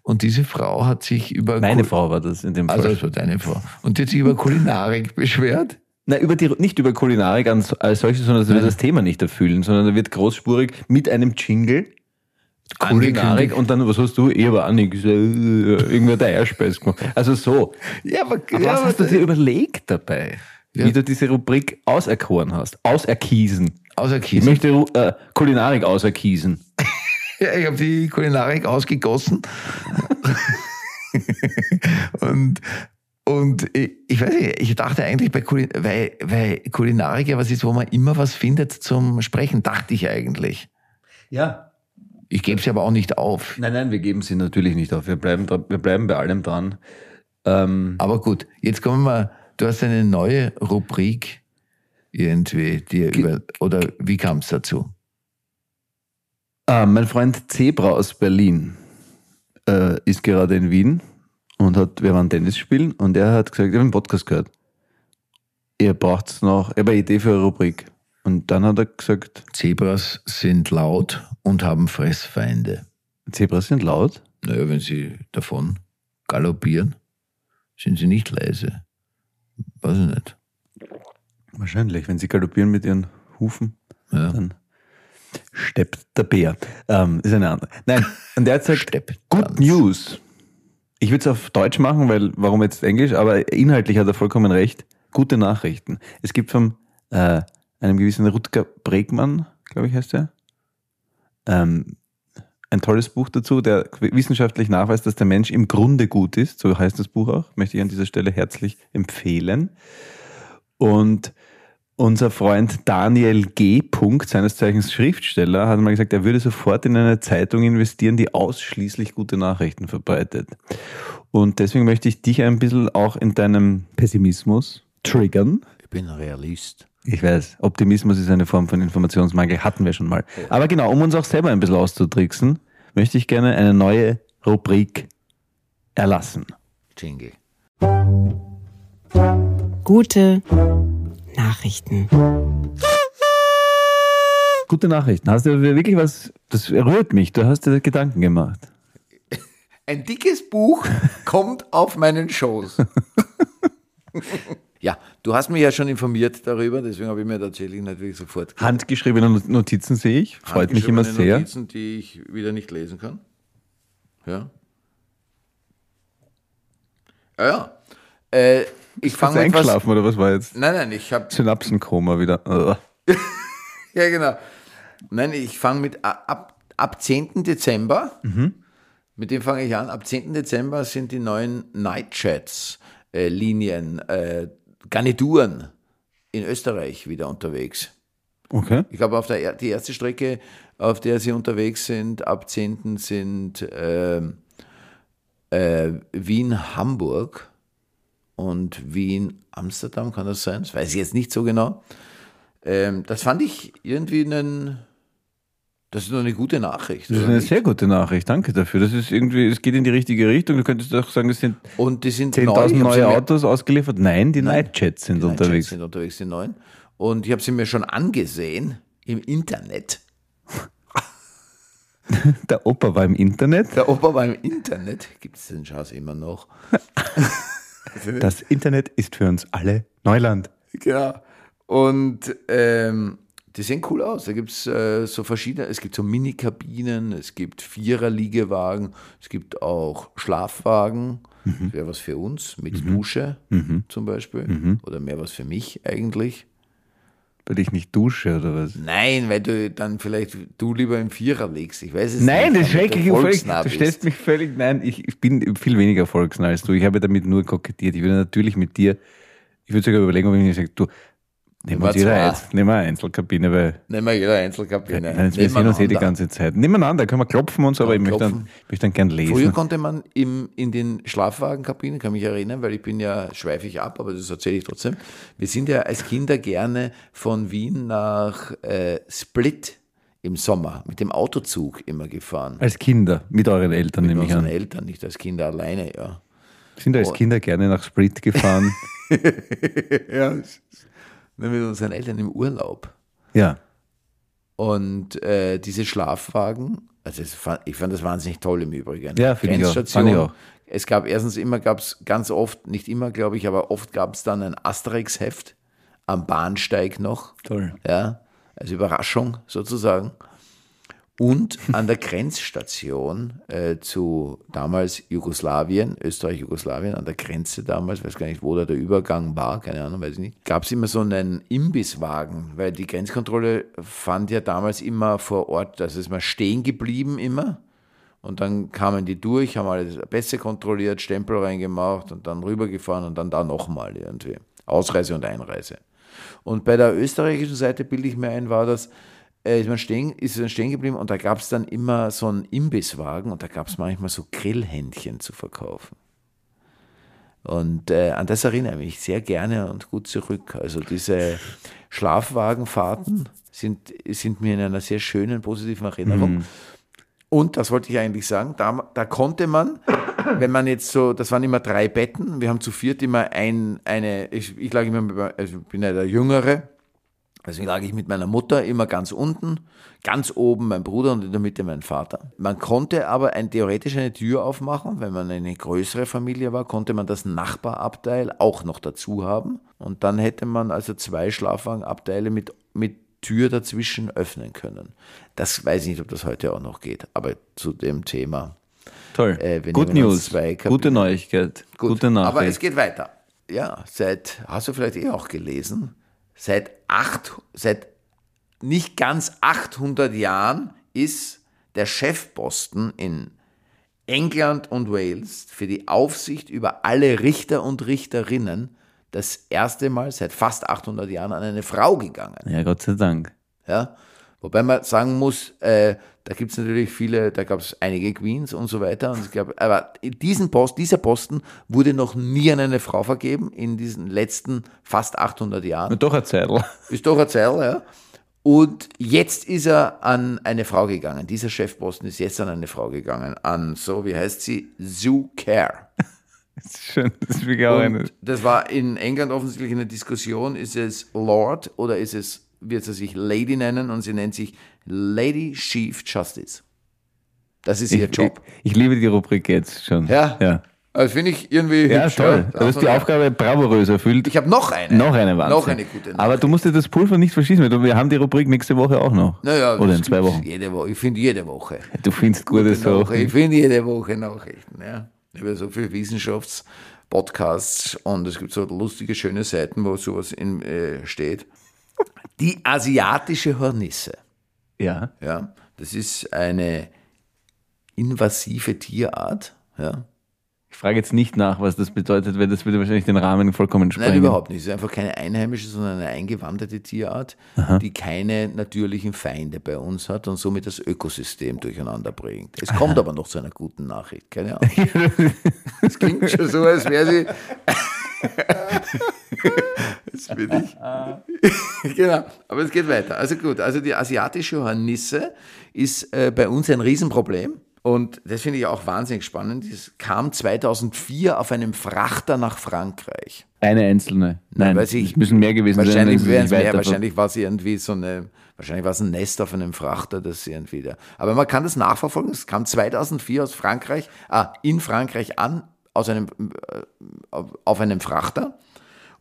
Und diese Frau hat sich über Meine Kul- Frau war das in dem Fall. Also, das war deine Frau. Und die hat sich über Kulinarik beschwert. Nein, über die, nicht über Kulinarik als, als solches, sondern dass wir das Thema nicht erfüllen, sondern da wird großspurig mit einem Jingle Kulinarik und dann, was hast du? Ich aber auch nichts. Äh, Irgendwer der Eierspeis gemacht. Also so. Ja, aber, Aber ja, was hast du dir überlegt dabei? Ja. Wie du diese Rubrik auserkoren hast. Auserkiesen. außer Ich möchte äh, Kulinarik auserkiesen. Ja, ich habe die Kulinarik ausgegossen. und und ich, weiß nicht, ich dachte eigentlich bei Kulin weil, weil Kulinarik ja was ist, wo man immer was findet zum Sprechen, dachte ich eigentlich. Ja. Ich gebe es aber auch nicht auf. Nein, nein, wir geben sie natürlich nicht auf. Wir bleiben, wir bleiben bei allem dran. Ähm, Aber gut, jetzt kommen wir, du hast eine neue Rubrik irgendwie, die über, oder wie kam es dazu? Ah, mein Freund Zebra aus Berlin äh, ist gerade in Wien und hat, wir waren Tennis spielen und er hat gesagt, ich habe einen Podcast gehört. Ihr braucht noch, ich habe eine Idee für eine Rubrik. Und dann hat er gesagt, Zebras sind laut und haben Fressfeinde. Zebras sind laut. Naja, wenn sie davon galoppieren, sind sie nicht leise. Weiß ich nicht. Wahrscheinlich, wenn sie galoppieren mit ihren Hufen, Ja. dann steppt der Bär. Ähm, ist eine andere. Nein, und der hat gesagt, Good. News. Ich würde es auf Deutsch machen, weil warum jetzt Englisch, aber inhaltlich hat er vollkommen recht. Gute Nachrichten. Es gibt von äh, einem gewissen Rutger Bregmann, glaube ich heißt er, ähm, ein tolles Buch dazu, der wissenschaftlich nachweist, dass der Mensch im Grunde gut ist. So heißt das Buch auch. Möchte ich an dieser Stelle herzlich empfehlen. Und unser Freund Daniel G. Punkt, seines Zeichens Schriftsteller, hat mal gesagt, er würde sofort in eine Zeitung investieren, die ausschließlich gute Nachrichten verbreitet. Und deswegen möchte ich dich ein bisschen auch in deinem Pessimismus triggern. Ich bin Realist. Ich weiß, Optimismus ist eine Form von Informationsmangel, hatten wir schon mal. Aber genau, um uns auch selber ein bisschen auszutricksen, möchte ich gerne eine neue Rubrik erlassen. Jingle. Gute Nachrichten. Gute Nachrichten. Hast du wirklich was, das rührt mich, du hast dir Gedanken gemacht. Ein dickes Buch kommt auf meinen Schoß. ja, du hast mich ja schon informiert darüber, deswegen habe ich mir tatsächlich natürlich sofort Handgeschriebene Notizen sehe ich, freut mich immer handgeschriebene sehr. Notizen, die ich wieder nicht lesen kann. Ja. Ja, ja. Äh, ich fange mit was. eingeschlafen oder was war jetzt? Nein, nein, ich habe Synapsenkoma wieder. Ja, genau. Nein, ich fange mit ab, ab 10. Dezember, mit dem fange ich an, ab 10. Dezember sind die neuen Nightjets äh, Linien, äh, Garnituren in Österreich wieder unterwegs. Okay. Ich glaube, auf der er- die erste Strecke, auf der sie unterwegs sind, ab 10. sind ähm, äh, Wien-Hamburg und Wien-Amsterdam, kann das sein? Das weiß ich jetzt nicht so genau. Ähm, das fand ich irgendwie einen, das ist doch eine gute Nachricht. Das ist eine nicht? sehr gute Nachricht, danke dafür. Das ist irgendwie, es geht in die richtige Richtung. Du könntest auch sagen, es sind Und die sind 10.000 neu. Ich hab sie neue Autos ausgeliefert. Nein, die Nightjets sind Die Nightjets unterwegs. sind unterwegs, die neuen. Und ich habe sie mir schon angesehen im Internet. Der Opa war im Internet. Der Opa war im Internet. Gibt es den Schatz immer noch? Das Internet ist für uns alle Neuland. Genau. Und ähm, die sehen cool aus. Da gibt es äh, so verschiedene, es gibt so Mini-Kabinen, es gibt Vierer-Liegewagen, es gibt auch Schlafwagen. Das wäre was für uns, mit Dusche zum Beispiel. Oder mehr was für mich eigentlich. Weil ich nicht dusche oder was? Nein, weil du dann vielleicht du lieber im Vierer legst. Ich weiß es Nein, nicht. das ist schrecklich. du stellst mich völlig, nein, ich, ich bin viel weniger volksnah als du. Ich habe damit nur kokettiert. Ich würde natürlich mit dir, ich würde sogar überlegen, ob ich nicht sage, du, nehmen wir jeder. Einzel, nehmen wir eine Einzelkabine, weil Nehmen wir jeder Einzelkabine. nein, wir sehen uns eh die ganze Zeit. Nebeneinander können wir klopfen uns, aber ich möchte dann, möchte dann gern Früher lesen. konnte man im, in den Schlafwagenkabinen, kann mich erinnern, weil ich bin ja, schweife ich ab, aber das erzähle ich trotzdem. Wir sind ja als Kinder gerne von Wien nach äh, Split im Sommer mit dem Autozug immer gefahren. Als Kinder, mit euren Eltern Mit nehme ich unseren an. Eltern, nicht als Kinder alleine, ja. Sind als Kinder gerne nach Sprit gefahren? Ja. Mit unseren Eltern im Urlaub. ja. Und äh, diese Schlafwagen, also fand, ich fand das wahnsinnig toll im Übrigen. Ja, finde ich auch. Grenzstation. Fand ich auch. Es gab erstens immer, gab es ganz oft, nicht immer glaube ich, aber oft gab es dann ein Asterix-Heft am Bahnsteig noch. Toll. Ja, als Überraschung sozusagen. Und an der Grenzstation äh, zu damals Jugoslawien, Österreich-Jugoslawien, an der Grenze damals, weiß gar nicht, wo da der Übergang war, keine Ahnung, weiß ich nicht, gab es immer so einen Imbisswagen, weil die Grenzkontrolle fand ja damals immer vor Ort, also ist man stehen geblieben immer. Und dann kamen die durch, haben alle Pässe kontrolliert, Stempel reingemacht und dann rübergefahren und dann da nochmal irgendwie. Ausreise und Einreise. Und bei der österreichischen Seite, bilde ich mir ein, war das, äh, ist man stehen, ist man stehen geblieben und da gab es dann immer so einen Imbisswagen und da gab es manchmal so Grillhändchen zu verkaufen. Und äh, an das erinnere ich mich sehr gerne und gut zurück. Also diese Schlafwagenfahrten sind, sind mir in einer sehr schönen, positiven Erinnerung. Und, das wollte ich eigentlich sagen, da, da konnte man, wenn man jetzt so, das waren immer drei Betten, wir haben zu viert immer ein, eine, ich, ich lag immer, also ich bin ja der Jüngere, Deswegen lag ich mit meiner Mutter immer ganz unten, ganz oben mein Bruder und in der Mitte mein Vater. Man konnte aber ein, theoretisch eine Tür aufmachen, wenn man eine größere Familie war, konnte man das Nachbarabteil auch noch dazu haben. Und dann hätte man also zwei Schlafwagenabteile mit, mit Tür dazwischen öffnen können. Das weiß ich nicht, ob das heute auch noch geht, aber zu dem Thema. Toll. Äh, Good News. Gute Neuigkeit. Gut, Gute Nachricht. aber es geht weiter. Ja, seit, hast du vielleicht eh auch gelesen, seit acht, seit nicht ganz 800 Jahren ist der Chefposten in England und Wales für die Aufsicht über alle Richter und Richterinnen das erste Mal seit fast 800 Jahren an eine Frau gegangen. ja, Gott sei Dank. Ja? Wobei man sagen muss, äh, da gibt es natürlich viele, da gab es einige Queens und so weiter. Und es gab, aber diesen Post, dieser Posten wurde noch nie an eine Frau vergeben in diesen letzten fast 800 Jahren. Und doch ein Zeitl. Ist doch ein Zeil, ja. Und jetzt ist er an eine Frau gegangen. Dieser Chefposten ist jetzt an eine Frau gegangen. An, so, wie heißt sie? Sue Care. Das ist schön. Das ist auch eine. Das war in England offensichtlich eine Diskussion. Ist es Lord oder ist es, wird sie sich Lady nennen und sie nennt sich Lady Chief Justice. Das ist ihr Ich, ich, Job. ich liebe die Rubrik jetzt schon. Ja. ja. Also finde ich irgendwie Ja, hübsch. toll. Du hast die Also, Aufgabe bravourös erfüllt. Ich habe noch eine. noch eine Wahnsinn. Noch eine gute Aber Nachricht. du musst dir das Pulver nicht verschießen, weil wir haben die Rubrik nächste Woche auch noch. Naja, Oder in zwei Wochen. Jede Woche. Ich finde jede Woche. Du findest gute. Ich Sachen. finde jede Woche Nachrichten. Ja. Über so viele Wissenschaftspodcasts und es gibt so lustige, schöne Seiten, wo sowas in, äh, steht. Die asiatische Hornisse. Ja. Ja, das ist eine invasive Tierart. Ja. Ich frage jetzt nicht nach, was das bedeutet, weil das würde wahrscheinlich den Rahmen vollkommen sprengen. Nein, überhaupt nicht. Es ist einfach keine einheimische, sondern eine eingewanderte Tierart, die keine natürlichen Feinde bei uns hat und somit das Ökosystem durcheinander bringt. Es kommt aber noch zu einer guten Nachricht. Keine Ahnung. Es klingt schon so, als wäre sie. Jetzt bin ich. genau, aber es geht weiter. Also gut, also die asiatische Hornisse ist äh, bei uns ein Riesenproblem. Und das finde ich auch wahnsinnig spannend. Es kam 2004 auf einem Frachter nach Frankreich. Eine einzelne. Nein, ich- es müssen mehr gewesen sein. Wahrscheinlich sich es mehr, wahrscheinlich war es irgendwie so eine, wahrscheinlich war es ein Nest auf einem Frachter, das irgendwie da. Aber man kann das nachverfolgen. Es kam 2004 aus Frankreich, ah, in Frankreich an, aus einem, äh, auf einem Frachter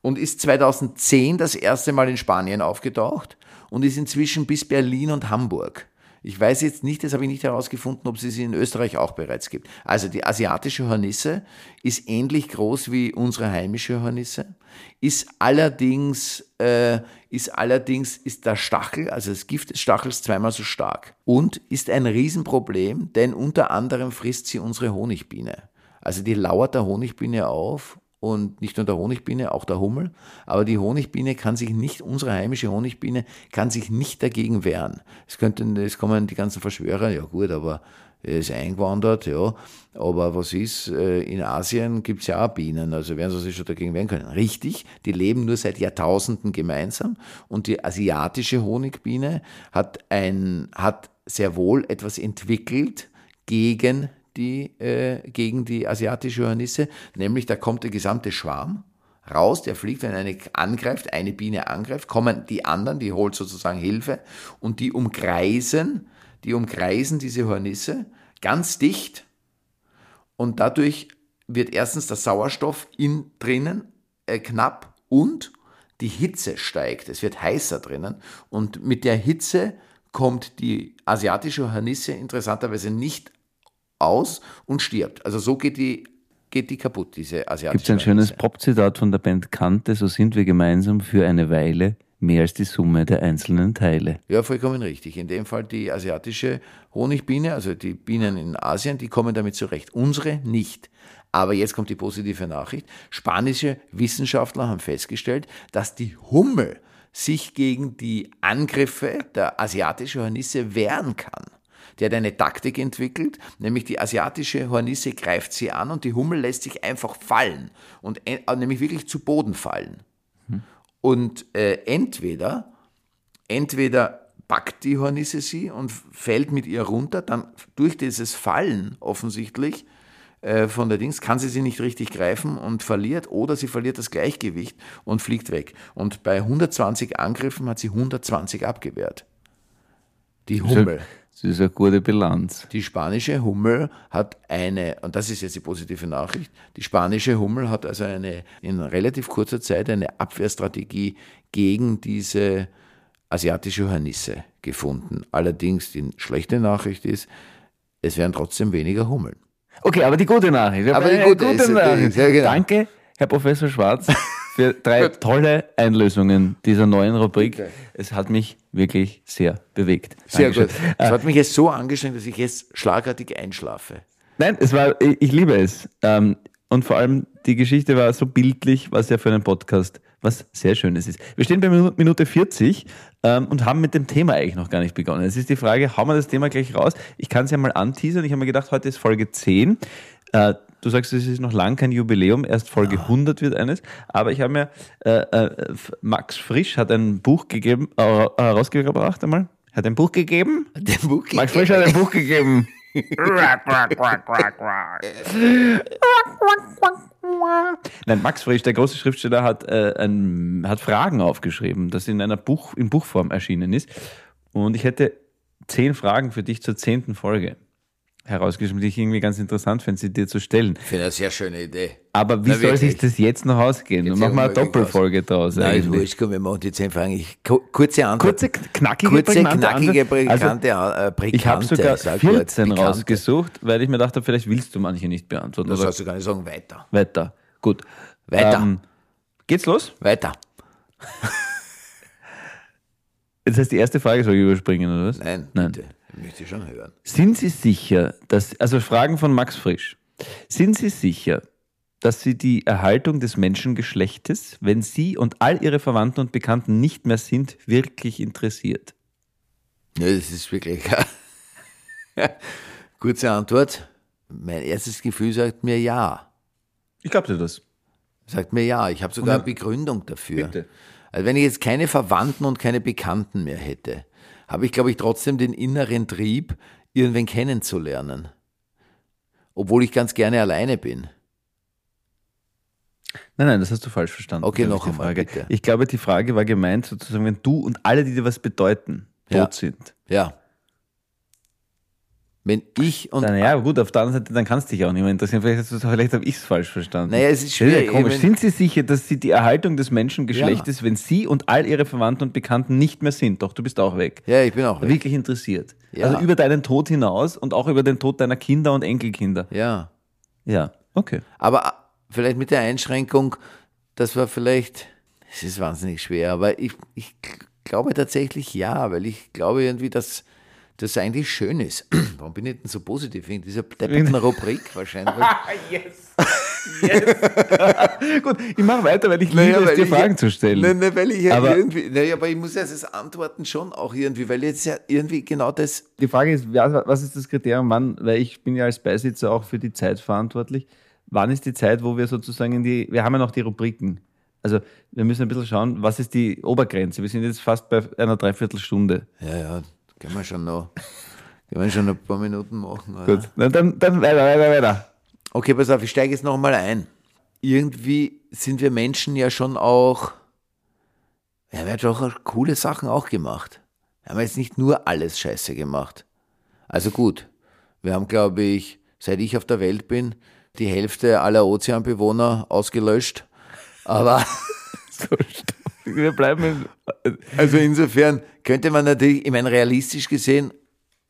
und ist 2010 das erste Mal in Spanien aufgetaucht und ist inzwischen bis Berlin und Hamburg. Ich weiß jetzt nicht, das habe ich nicht herausgefunden, ob es sie in Österreich auch bereits gibt. Also die asiatische Hornisse ist ähnlich groß wie unsere heimische Hornisse, ist allerdings, äh, ist allerdings, ist der Stachel, also das Gift des Stachels zweimal so stark und ist ein Riesenproblem, denn unter anderem frisst sie unsere Honigbiene. Also die lauert der Honigbiene auf und nicht nur der Honigbiene, auch der Hummel. Aber die Honigbiene kann sich nicht, unsere heimische Honigbiene kann sich nicht dagegen wehren. Es könnten, es kommen die ganzen Verschwörer, ja gut, aber er ist eingewandert, ja. Aber was ist, äh, in Asien gibt es ja auch Bienen, also werden sie sich schon dagegen wehren können. Richtig, die leben nur seit Jahrtausenden gemeinsam und die asiatische Honigbiene hat ein, hat sehr wohl etwas entwickelt gegen die, äh, gegen die asiatische Hornisse, nämlich da kommt der gesamte Schwarm raus, der fliegt, wenn eine angreift, eine Biene angreift, kommen die anderen, die holt sozusagen Hilfe und die umkreisen, die umkreisen diese Hornisse ganz dicht und dadurch wird erstens der Sauerstoff in drinnen äh, knapp und die Hitze steigt. Es wird heißer drinnen und mit der Hitze kommt die asiatische Hornisse interessanterweise nicht aus und stirbt. Also so geht die, geht die kaputt, diese asiatische Gibt es ein schönes. Pop-Zitat von der Band Kante, so sind wir gemeinsam für eine Weile mehr als die Summe der einzelnen Teile. Ja, vollkommen richtig. In dem Fall die asiatische Honigbiene, also die Bienen in Asien, die kommen damit zurecht. Unsere nicht. Aber jetzt kommt die positive Nachricht. Spanische Wissenschaftler haben festgestellt, dass die Hummel sich gegen die Angriffe der asiatischen Hornisse wehren kann. Der hat eine Taktik entwickelt, nämlich die asiatische Hornisse greift sie an und die Hummel lässt sich einfach fallen und äh, nämlich wirklich zu Boden fallen. Und äh, entweder entweder packt die Hornisse sie und fällt mit ihr runter, dann durch dieses Fallen offensichtlich äh, von der Dings kann sie sie nicht richtig greifen und verliert oder sie verliert das Gleichgewicht und fliegt weg. Und bei 120 Angriffen hat sie 120 abgewehrt. Die Hummel. Das ist eine gute Bilanz. Die spanische Hummel hat eine, und das ist jetzt die positive Nachricht, die spanische Hummel hat also eine, in relativ kurzer Zeit eine Abwehrstrategie gegen diese asiatische Hornisse gefunden. Allerdings die schlechte Nachricht ist, es werden trotzdem weniger Hummeln. Okay, aber die gute Nachricht. Aber die gute ist- Nachricht. ja, genau. Danke, Herr Professor Schwarz, für drei tolle Einlösungen dieser neuen Rubrik. Bitte. Es hat mich wirklich sehr bewegt. Sehr Dankeschön. gut. Es hat mich jetzt so angestrengt, dass ich jetzt schlagartig einschlafe. Nein, es war, ich, ich liebe es. Ähm, und vor allem die Geschichte war so bildlich, was ja für einen Podcast was sehr Schönes ist. Wir stehen bei Minu- Minute 40 ähm, und haben mit dem Thema eigentlich noch gar nicht begonnen. Es ist die Frage, hauen wir das Thema gleich raus? Ich kann es ja mal anteasern. Ich habe mir gedacht, heute ist Folge 10. Äh, du sagst, es ist noch lang kein Jubiläum, erst Folge 100 wird eines. Aber ich habe mir, äh, äh, Max Frisch hat ein Buch gegeben, äh, herausgebracht einmal. Hat ein Buch gegeben? Dem Buch Max Frisch hat ein Buch gegeben. Nein, Max Frisch, der große Schriftsteller, hat, äh, ein, hat Fragen aufgeschrieben, das in einer Buch, in Buchform erschienen ist. Und ich hätte zehn Fragen für dich zur zehnten Folge. Herausgeschrieben, die ich irgendwie ganz interessant finde, sie dir zu stellen. Ich finde eine sehr schöne Idee. Aber wie Na, soll sich wirklich? das jetzt noch ausgehen? Jetzt Mach mal eine Doppelfolge draus. Nein, ist wurscht, komm, wir machen die zehn Fragen. Ich, ku- kurze Antwort. Kurze, knackige, Kurze, prägnante knackige, Antwort. Also, prägnante, prägnante ich habe sogar sag gut, 14 pikante. rausgesucht, weil ich mir dachte, vielleicht willst du manche nicht beantworten. Das sollst du gar nicht sagen. Weiter. weiter. Gut. Weiter. Ähm, geht's los? Weiter. Das heißt, die erste Frage soll ich überspringen, oder was? Nein, Nein. bitte. Ich möchte schon hören. Sind Sie sicher, dass, also Fragen von Max Frisch, sind Sie sicher, dass Sie die Erhaltung des Menschengeschlechtes, wenn Sie und all Ihre Verwandten und Bekannten nicht mehr sind, wirklich interessiert? Ja, das ist wirklich. Kurze Antwort. Mein erstes Gefühl sagt mir ja. Ich glaube dir das. Sagt mir ja. Ich habe sogar eine Begründung dafür. Bitte. Also wenn ich jetzt keine Verwandten und keine Bekannten mehr hätte, habe ich, glaube ich, trotzdem den inneren Trieb, irgendwen kennenzulernen. Obwohl ich ganz gerne alleine bin. Nein, nein, das hast du falsch verstanden. Okay, noch einmal, Frage. bitte. Ich glaube, die Frage war gemeint sozusagen, wenn du und alle, die dir was bedeuten, Ja. tot sind. Ja. Wenn ich und Dann, ja, gut, auf der anderen Seite, dann kann es dich auch nicht mehr interessieren. Vielleicht, vielleicht habe ich es falsch verstanden. Naja, es ist schwierig, Ja komisch. Sind Sie sicher, dass Sie die Erhaltung des Menschengeschlechtes, wenn Sie und all Ihre Verwandten und Bekannten nicht mehr sind, doch du bist auch weg, ja, ich bin auch weg. wirklich interessiert? Ja. Also über deinen Tod hinaus und auch über den Tod deiner Kinder und Enkelkinder. Ja. Ja, okay. Aber äh, vielleicht mit der Einschränkung, das war vielleicht, es ist wahnsinnig schwer, aber ich, ich glaube tatsächlich ja, weil ich glaube irgendwie, dass das eigentlich schön ist. Warum bin ich denn so positiv wegen dieser depperten Rubrik wahrscheinlich? Gut, ich mache weiter, weil ich Naja, liebe es, dir ich- Fragen zu stellen. Nein, nein, weil ich ja Aber- irgendwie, naja, aber ich muss ja das antworten schon auch irgendwie, weil jetzt ja irgendwie genau das, Die Frage ist, was ist das Kriterium, wann, weil ich bin ja als Beisitzer auch für die Zeit verantwortlich. Wann ist die Zeit, wo wir sozusagen in die, wir haben ja noch die Rubriken. Also wir müssen ein bisschen schauen, was ist die Obergrenze? Wir sind jetzt fast bei einer Dreiviertelstunde. ja, ja, können wir schon noch, können wir schon ein paar Minuten machen. Oder? Gut, na, dann, dann weiter, weiter, weiter. Okay, pass auf, ich steige jetzt nochmal ein. Irgendwie sind wir Menschen ja schon auch, ja, wir haben doch auch coole Sachen auch gemacht. Wir haben jetzt nicht nur alles scheiße gemacht. Also gut, wir haben, glaube ich, seit ich auf der Welt bin, die Hälfte aller Ozeanbewohner ausgelöscht. Aber So. Wir bleiben in, also insofern könnte man natürlich, ich meine, realistisch gesehen,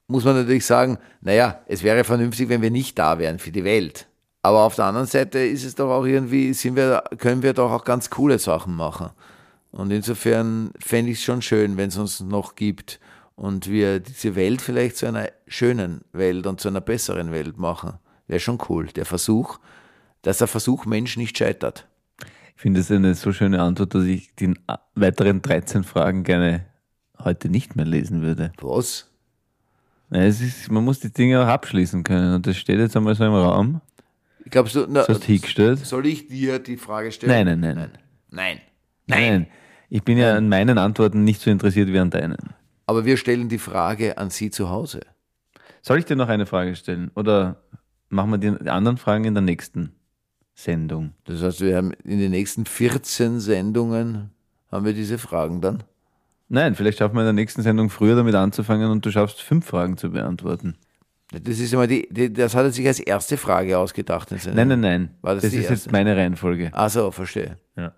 muss man natürlich sagen, naja, es wäre vernünftig, wenn wir nicht da wären für die Welt. Aber auf der anderen Seite ist es doch auch irgendwie, sind wir, können wir doch auch ganz coole Sachen machen. Und insofern fände ich es schon schön, wenn es uns noch gibt und wir diese Welt vielleicht zu einer schönen Welt und zu einer besseren Welt machen. Wäre schon cool. Der Versuch, dass der Versuch Mensch nicht scheitert. Ich finde es eine so schöne Antwort, dass ich die weiteren 13 Fragen gerne heute nicht mehr lesen würde. Was? Es ist, man muss die Dinge auch abschließen können und das steht jetzt einmal so im Raum. Du, na, So hast du hingestellt. soll ich dir die Frage stellen? Nein, nein, nein. Nein. Nein. Ich bin ja an meinen Antworten nicht so interessiert wie an deinen. Aber wir stellen die Frage an Sie zu Hause. Soll ich dir noch eine Frage stellen? Oder machen wir die anderen Fragen in der nächsten Sendung? Das heißt, wir haben in den nächsten 14 Sendungen haben wir diese Fragen dann. Nein, vielleicht schaffen wir in der nächsten Sendung früher damit anzufangen und du schaffst fünf Fragen zu beantworten. Das ist immer die, die das hat er sich als erste Frage ausgedacht. Nein, nein, nein. War das das ist erste? jetzt meine Reihenfolge. Ach so, verstehe. Ja.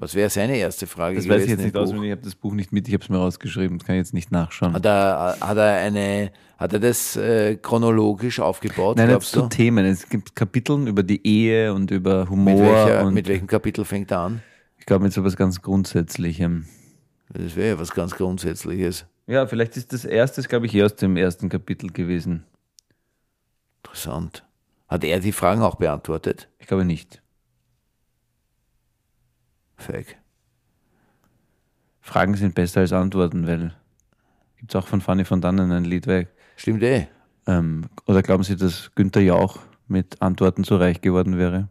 Was wäre seine erste Frage Das weiß ich jetzt nicht auswendig, ich habe das Buch nicht mit, ich habe es mir rausgeschrieben, das kann ich jetzt nicht nachschauen. Hat er, hat er eine, hat er das äh, chronologisch aufgebaut, Nein, glaubst zu du? Themen. Es gibt Kapiteln über die Ehe und über Humor Mit, welcher, und mit welchem Kapitel fängt er an? ich glaube mit sowas ganz Grundsätzlichem. Das wäre ja was ganz Grundsätzliches. Ja, vielleicht ist das erste, glaube ich, erst im ersten Kapitel gewesen. Interessant. Hat er die Fragen auch beantwortet? Ich glaube nicht. Fake. Fragen sind besser als Antworten, weil gibt es auch von Fanny von Dannen ein Lied weg. Stimmt eh. Ähm, oder glauben Sie, dass Günther Jauch mit Antworten so reich geworden wäre?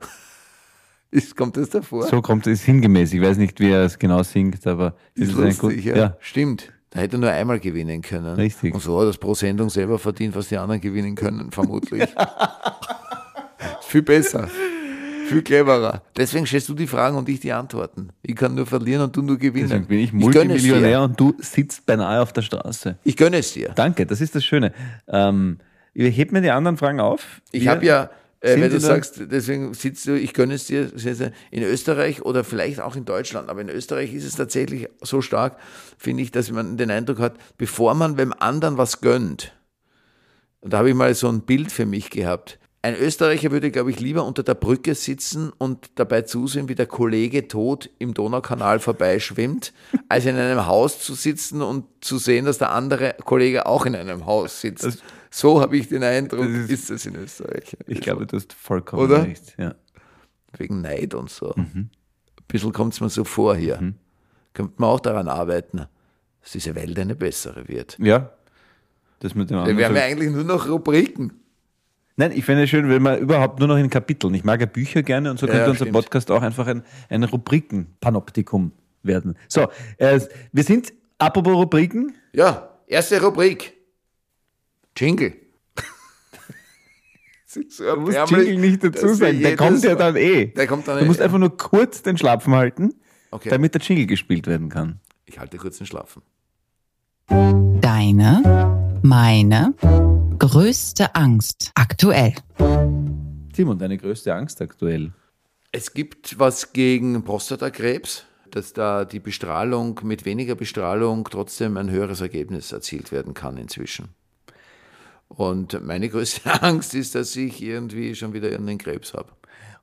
Ist, kommt das davor? So kommt es sinngemäß. Ich weiß nicht, wie er es genau singt, aber ist ein lustig, gut- ja. ja. Stimmt. Da hätte er nur einmal gewinnen können. Richtig. Und so hat er das pro Sendung selber verdient, was die anderen gewinnen können, vermutlich. ist viel besser. Viel cleverer. Deswegen stellst du die Fragen und ich die Antworten. Ich kann nur verlieren und du nur gewinnen. Deswegen bin ich Multimillionär dir. und du sitzt beinahe auf der Straße. Ich gönne es dir. Danke, das ist das Schöne. Ähm, Ich heb mir die anderen Fragen auf. Ich habe ja, äh, wenn du sagst, deswegen sitzt du, ich gönne es dir, in Österreich oder vielleicht auch in Deutschland, aber in Österreich ist es tatsächlich so stark, finde ich, dass man den Eindruck hat, bevor man beim anderen was gönnt, und da habe ich mal so ein Bild für mich gehabt. Ein Österreicher würde, glaube ich, lieber unter der Brücke sitzen und dabei zusehen, wie der Kollege tot im Donaukanal vorbeischwimmt, als in einem Haus zu sitzen und zu sehen, dass der andere Kollege auch in einem Haus sitzt. so habe ich den Eindruck, Das ist- das in Österreich. Ich glaube, du hast vollkommen Oder? recht. Ja. Wegen Neid und so. Mhm. Ein bisschen kommt es mir so vor hier. Könnte man auch daran arbeiten, dass diese Welt eine bessere wird. ja. Das mit dem anderen. Wir haben ja eigentlich nur noch Rubriken. Nein, ich finde es schön, wenn man überhaupt nur noch in Kapiteln. Ich mag ja Bücher gerne und so könnte Ja, unser stimmt. Podcast auch einfach ein, ein Rubriken-Panoptikum werden. So, äh, wir sind, apropos Rubriken, Ja, erste Rubrik. Jingle. So du musst Jingle nicht dazu sagen, der kommt ja dann eh. Der kommt dann Du eh. musst einfach nur kurz den Schlapfen halten, Okay. damit der Jingle gespielt werden kann. Ich halte kurz den Schlafen. Deine, meine größte Angst aktuell. Simon, deine größte Angst aktuell? Es gibt was gegen Prostatakrebs, dass da die Bestrahlung mit weniger Bestrahlung trotzdem ein höheres Ergebnis erzielt werden kann inzwischen. Und meine größte Angst ist, dass ich irgendwie schon wieder irgendeinen Krebs habe.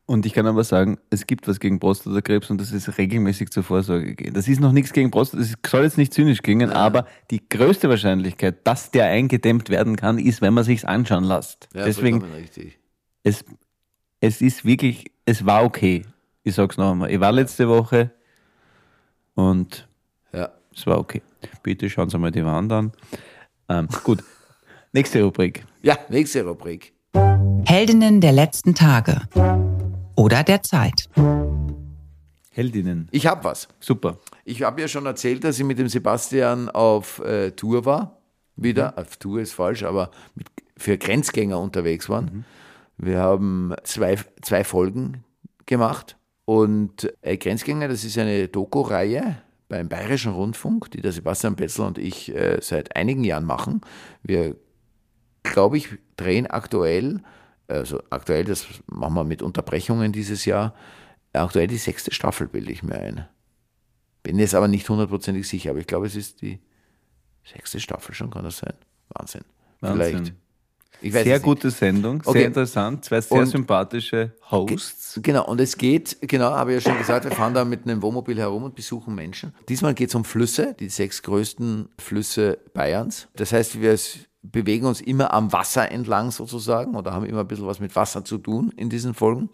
Und ich kann aber sagen, es gibt was gegen Prostatakrebs und das ist regelmäßig zur Vorsorge gehen. Das ist noch nichts gegen Prostata, das soll jetzt nicht zynisch klingen, aber die größte Wahrscheinlichkeit, dass der eingedämmt werden kann, ist, wenn man sich's anschauen lässt. Ja, Deswegen, richtig. es, es ist wirklich, es war okay. Ich sag's noch einmal. Ich war letzte Woche und Ja. es war okay. Bitte schauen Sie mal die Wand an. Ähm, gut. Nächste Rubrik. ja, nächste Rubrik. Heldinnen der letzten Tage oder der Zeit. Heldinnen. Ich habe was. Super. Ich habe ja schon erzählt, dass ich mit dem Sebastian auf äh, Tour war. Wieder, auf Tour ist falsch, aber mit, für Grenzgänger unterwegs waren. Wir haben zwei, zwei Folgen gemacht. Und äh, Grenzgänger, das ist eine Doku-Reihe beim Bayerischen Rundfunk, die der Sebastian Petzl und ich äh, seit einigen Jahren machen. Wir, glaube ich, drehen aktuell, also aktuell, das machen wir mit Unterbrechungen dieses Jahr, aktuell die sechste Staffel, bilde ich mir ein. Bin jetzt aber nicht hundertprozentig sicher, aber ich glaube, es ist die sechste Staffel schon, kann das sein? Wahnsinn. Wahnsinn. Vielleicht. Sehr es nicht. gute Sendung, Okay. sehr interessant, zwei sehr Und- sympathische Hosts. Genau, und es geht, genau, habe ich ja schon gesagt, wir fahren da mit einem Wohnmobil herum und besuchen Menschen. Diesmal geht es um Flüsse, die sechs größten Flüsse Bayerns. Das heißt, wir bewegen uns immer am Wasser entlang sozusagen oder haben immer ein bisschen was mit Wasser zu tun in diesen Folgen.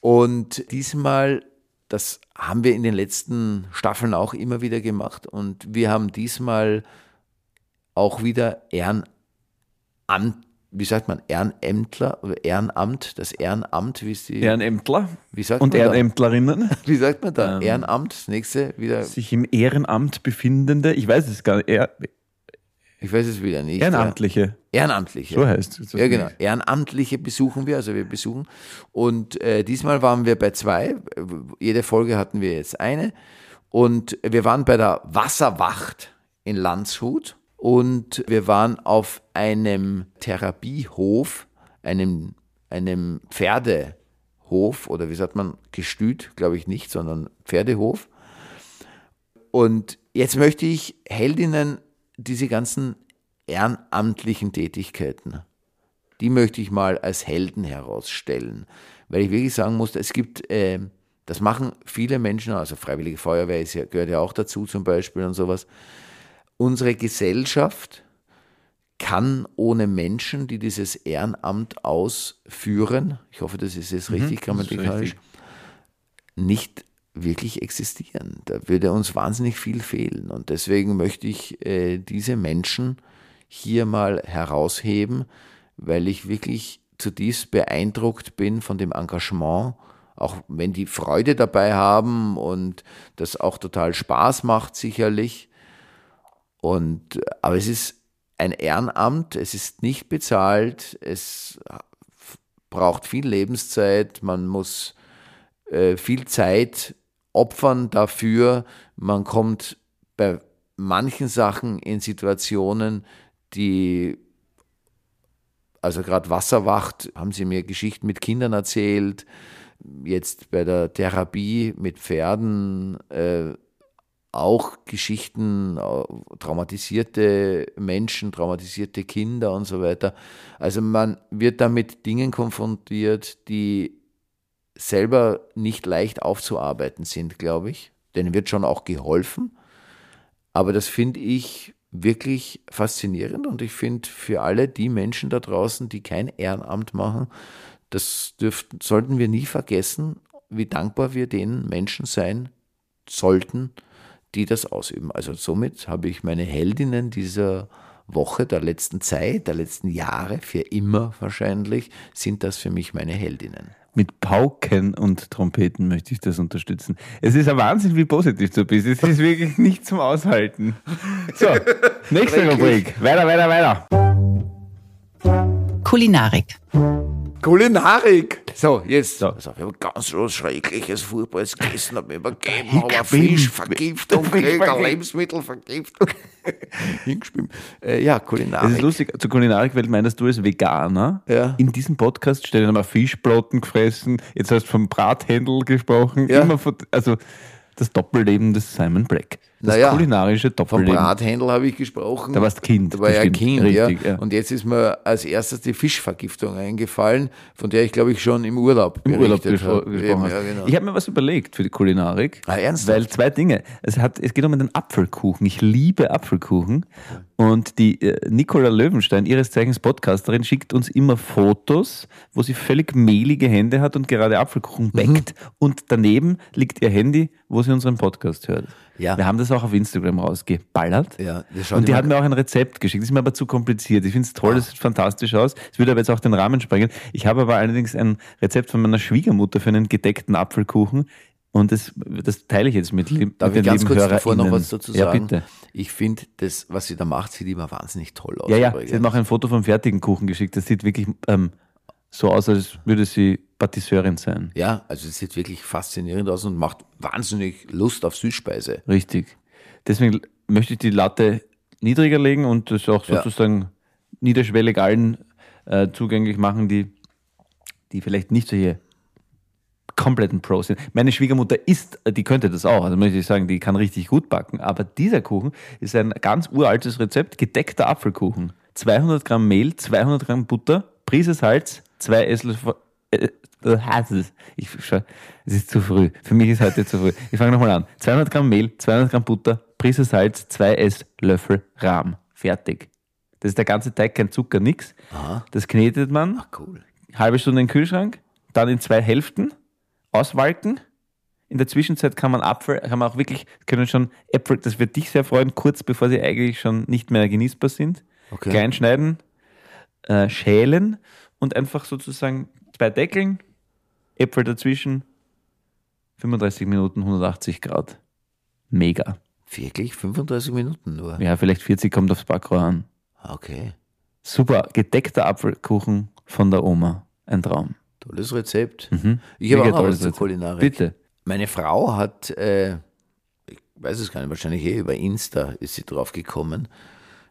Und diesmal, das haben wir in den letzten Staffeln auch immer wieder gemacht und wir haben diesmal auch wieder Ehrenamt, wie sagt man, Ehrenämtler oder Ehrenamt, das Ehrenamt, wie ist die, Ehrenämtler wie sagt und man da? Ehrenämtlerinnen, Wie sagt man da? Ähm, Ehrenamt, das nächste wieder, sich im Ehrenamt befindende, ich weiß es gar nicht, ich weiß es wieder nicht. Ehrenamtliche, Ja. Ehrenamtliche. so heißt es. Ja, genau. Ehrenamtliche besuchen wir, also wir besuchen. Und äh, diesmal waren wir bei zwei. Jede Folge hatten wir jetzt eine. Und wir waren bei der Wasserwacht in Landshut. Und wir waren auf einem Therapiehof, einem, einem Pferdehof, oder wie sagt man, Gestüt, glaube ich nicht, sondern Pferdehof. Und jetzt möchte ich Heldinnen, diese ganzen ehrenamtlichen Tätigkeiten, die möchte ich mal als Helden herausstellen. Weil ich wirklich sagen muss, es gibt, äh, das machen viele Menschen, also Freiwillige Feuerwehr ja, gehört ja auch dazu zum Beispiel und sowas. Unsere Gesellschaft kann ohne Menschen, die dieses Ehrenamt ausführen, ich hoffe, das ist jetzt richtig grammatikalisch, richtig. nicht wirklich existieren. Da würde uns wahnsinnig viel fehlen. Und deswegen möchte ich äh, diese Menschen hier mal herausheben, weil ich wirklich zutiefst beeindruckt bin von dem Engagement, auch wenn die Freude dabei haben und das auch total Spaß macht sicherlich. Und, aber es ist ein Ehrenamt, es ist nicht bezahlt, es braucht viel Lebenszeit, man muss äh, viel Zeit opfern dafür, man kommt bei manchen Sachen in Situationen, die also gerade Wasserwacht, haben sie mir Geschichten mit Kindern erzählt. Jetzt bei der Therapie mit Pferden äh, auch Geschichten, äh, traumatisierte Menschen, traumatisierte Kinder und so weiter. Also man wird da mit Dingen konfrontiert, die selber nicht leicht aufzuarbeiten sind, glaube ich. Denen wird schon auch geholfen. Aber das finde ich wirklich faszinierend und ich finde für alle die Menschen da draußen, die kein Ehrenamt machen, das dürften, sollten wir nie vergessen, wie dankbar wir den Menschen sein sollten, die das ausüben. Also somit habe ich meine Heldinnen dieser Woche, der letzten Zeit, der letzten Jahre, für immer wahrscheinlich, sind das für mich meine Heldinnen. Mit Pauken und Trompeten möchte ich das unterstützen. Es ist ein Wahnsinn, wie positiv du bist. Es ist wirklich nicht zum Aushalten. So, nächste Rubrik. Weiter, weiter, weiter. Kulinarik. Kulinarik! So, jetzt. So. Also, ich habe ganz was Schreckliches Furchtbares gegessen, habe mir übergeben, Ich aber bin- Fischvergiftung, Fischvergiftung. kriegt, Lebensmittelvergiftung. Hingeschwimmt. Äh, ja, Es ist Kulinarik. lustig, zur Kulinarikwelt meinst du als Veganer. Ja. In diesem Podcast stellen einmal Fischbroten gefressen. Jetzt hast du vom Brathändel gesprochen. Ja. Immer von, also das Doppelleben des Simon Black. Das Naja, kulinarische Vom Doppelleben. Brathändel habe ich gesprochen. Da warst Kind, Da war ja. Kind, Richtig, ja. ja. Und jetzt ist mir als erstes die Fischvergiftung eingefallen, von der ich, glaube ich, schon im Urlaub Im Urlaub habe. gesprochen Eben, hast. ja, genau. Ich habe mir was überlegt für die Kulinarik. Ah, ernsthaft? Weil zwei Dinge. Es, hat, es geht um den Apfelkuchen. Ich liebe Apfelkuchen. Und die äh, Nicola Löwenstein, ihres Zeichens Podcasterin, schickt uns immer Fotos, wo sie völlig mehlige Hände hat und gerade Apfelkuchen Mhm. backt. Und daneben liegt ihr Handy, wo sie unseren Podcast hört. Ja. Wir haben das auch auf Instagram rausgeballert. Ja, und die hat mir auch ein Rezept geschickt. Das ist mir aber zu kompliziert. Ich finde es toll, das sieht fantastisch aus. Es würde aber jetzt auch den Rahmen sprengen. Ich habe aber allerdings ein Rezept von meiner Schwiegermutter für einen gedeckten Apfelkuchen. Und das, das teile ich jetzt mit, lieb- Darf mit ich den ganz lieben kurz davor noch was dazu Ja, sagen? bitte. Ich finde, das, was sie da macht, sieht immer wahnsinnig toll aus. Ja, ja, übrigens. sie hat mir auch ein Foto vom fertigen Kuchen geschickt. Das sieht wirklich ähm, so aus, als würde sie Patisseurin sein. Ja, also es sieht wirklich faszinierend aus und macht wahnsinnig Lust auf Süßspeise. Richtig. Deswegen möchte ich die Latte niedriger legen und das auch Ja. sozusagen niederschwellig allen äh, zugänglich machen, die, die vielleicht nicht solche kompletten Pros sind. Meine Schwiegermutter isst, die könnte das auch, also möchte ich sagen, die kann richtig gut backen. Aber dieser Kuchen ist ein ganz uraltes Rezept, gedeckter Apfelkuchen. 200 Gramm Mehl, 200 Gramm Butter, Prise Salz, zwei Esslöffel. Äh, ich es ist zu früh. Für mich ist heute zu früh. Ich fange nochmal an. 200 Gramm Mehl, 200 Gramm Butter, Prise Salz, zwei Esslöffel Rahm. Fertig. Das ist der ganze Teig, kein Zucker, nix. Das knetet man Cool. halbe Stunde in den Kühlschrank, dann in zwei Hälften auswalken. In der Zwischenzeit kann man Apfel, kann man auch wirklich, können schon Äpfel, das wird dich sehr freuen, kurz bevor sie eigentlich schon nicht mehr genießbar sind. Okay. Klein schneiden, äh, schälen und einfach sozusagen zwei Deckeln, Äpfel dazwischen, 35 Minuten, 180 Grad. Mega. Wirklich? 35 Minuten nur? Ja, vielleicht 40 kommt aufs Backrohr an. Okay. Super, gedeckter Apfelkuchen von der Oma. Ein Traum. Tolles Rezept. Mhm. Ich habe auch noch was zur. Kulinarik. Bitte. Meine Frau hat, äh, ich weiß es gar nicht, wahrscheinlich eh über Insta ist sie drauf gekommen.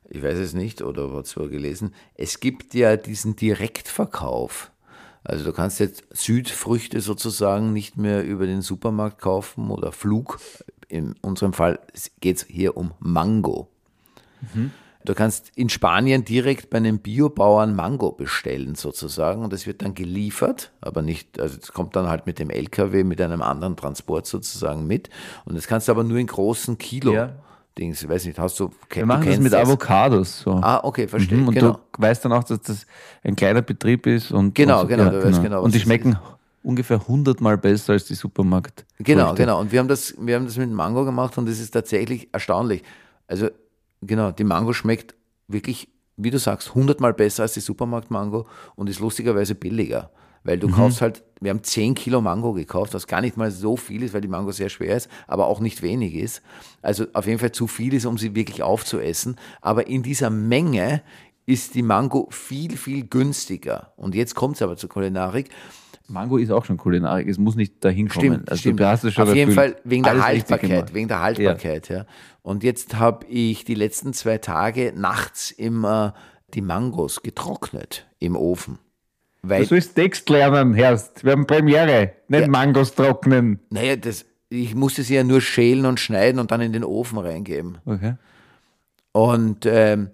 Ich weiß es nicht oder es wohl gelesen. Es gibt ja diesen Direktverkauf. Also du kannst jetzt Südfrüchte sozusagen nicht mehr über den Supermarkt kaufen oder Flug. In unserem Fall geht es hier um Mango. Du kannst in Spanien direkt bei einem Biobauern Mango bestellen sozusagen und das wird dann geliefert, aber nicht, also es kommt dann halt mit dem LKW, mit einem anderen Transport sozusagen mit und das kannst du aber nur in großen Kilo Ja. Dings, ich weiß nicht, hast du, Wir machen das mit Avocados so. Ah, okay, verstehe, Mhm, und genau. du weißt dann auch, dass das ein kleiner Betrieb ist und Genau, und genau, du weißt genau, was und die schmecken ungefähr hundertmal besser als die Supermarkt. Genau, Früchte. genau. Und wir haben das, wir haben das mit Mango gemacht und es ist tatsächlich erstaunlich. Also, genau, die Mango schmeckt wirklich, wie du sagst, hundertmal besser als die Supermarkt-Mango und ist lustigerweise billiger. Weil Mhm. du kaufst halt, wir haben 10 Kilo Mango gekauft, was gar nicht mal so viel ist, weil die Mango sehr schwer ist, aber auch nicht wenig ist. Also auf jeden Fall zu viel ist, um sie wirklich aufzuessen. Aber in dieser Menge ist die Mango viel, viel günstiger. Und jetzt kommt es aber zur Kulinarik. Mango ist auch schon Kulinarik, es muss nicht dahin kommen. Stimmt, also stimmt. Auf jeden erfüllt. Fall wegen der Haltbarkeit, wegen der Haltbarkeit, ja. Und jetzt habe ich die letzten zwei Tage nachts immer die Mangos getrocknet im Ofen. Du Weil, sollst Text lernen, Herrst. Wir haben Premiere. Nicht Ja. Mangos trocknen. naja, das, ich musste sie ja nur schälen und schneiden und dann in den Ofen reingeben. Okay. Und ähm,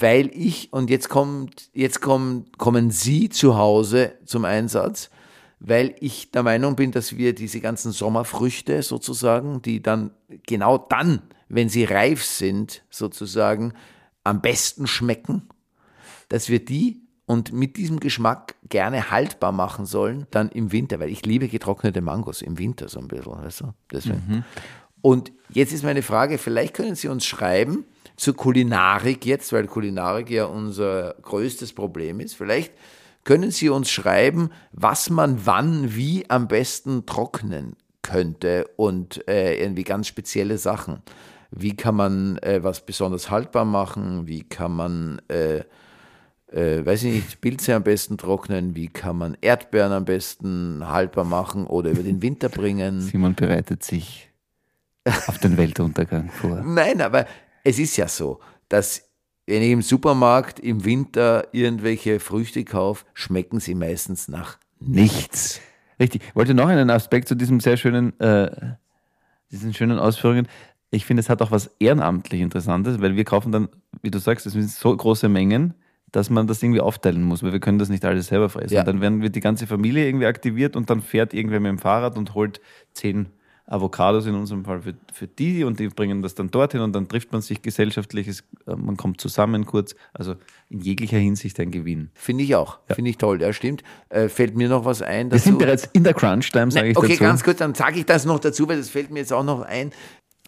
weil ich, und jetzt kommt, jetzt kommt, kommen Sie zu Hause zum Einsatz, weil ich der Meinung bin, dass wir diese ganzen Sommerfrüchte sozusagen, die dann genau dann, wenn sie reif sind, sozusagen am besten schmecken, dass wir die und mit diesem Geschmack gerne haltbar machen sollen, dann im Winter, weil ich liebe getrocknete Mangos im Winter so ein bisschen, weißt du? Deswegen. Und jetzt ist meine Frage, vielleicht können Sie uns schreiben zur Kulinarik jetzt, weil Kulinarik ja unser größtes Problem ist. Vielleicht können Sie uns schreiben, was man wann wie am besten trocknen könnte und äh, irgendwie ganz spezielle Sachen. Wie kann man äh, was besonders haltbar machen? Wie kann man äh, äh, weiß ich nicht, Pilze am besten trocknen, wie kann man Erdbeeren am besten haltbar machen oder über den Winter bringen. Simon bereitet sich auf den Weltuntergang vor. Nein, aber es ist ja so, dass wenn ich im Supermarkt im Winter irgendwelche Früchte kaufe, schmecken sie meistens nach nichts. Richtig. Ich wollte noch einen Aspekt zu diesem sehr schönen, äh, diesen schönen Ausführungen. Ich finde, es hat auch was ehrenamtlich Interessantes, weil wir kaufen dann, wie du sagst, das sind so große Mengen, dass man das irgendwie aufteilen muss, weil wir können das nicht alles selber fressen. Ja. Dann werden wird die ganze Familie irgendwie aktiviert und dann fährt irgendwer mit dem Fahrrad und holt zehn Avocados in unserem Fall für, für die und die bringen das dann dorthin und dann trifft man sich gesellschaftlich, es, äh, man kommt zusammen kurz. Also in jeglicher Hinsicht ein Gewinn. Finde ich auch. Finde ich toll. Ja, stimmt. Äh, fällt mir noch was ein Wir dazu? sind bereits in der Crunch-Time, sage ich okay, dazu. ganz kurz, dann sage ich das noch dazu, weil das fällt mir jetzt auch noch ein.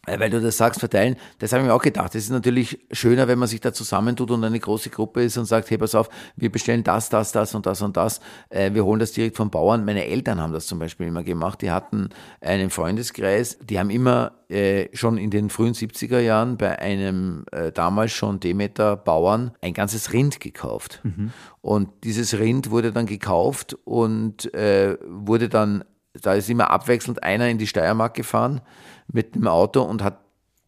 Weil du das sagst, verteilen, das habe ich mir auch gedacht. Es ist natürlich schöner, wenn man sich da zusammentut und eine große Gruppe ist und sagt, hey, pass auf, wir bestellen das, das, das und das und das. Äh, wir holen das direkt vom Bauern. Meine Eltern haben das zum Beispiel immer gemacht. Die hatten einen Freundeskreis, die haben immer äh, schon in den frühen 70er Jahren bei einem äh, damals schon Demeter-Bauern ein ganzes Rind gekauft. Und dieses Rind wurde dann gekauft und äh, wurde dann da ist immer abwechselnd einer in die Steiermark gefahren mit dem Auto und hat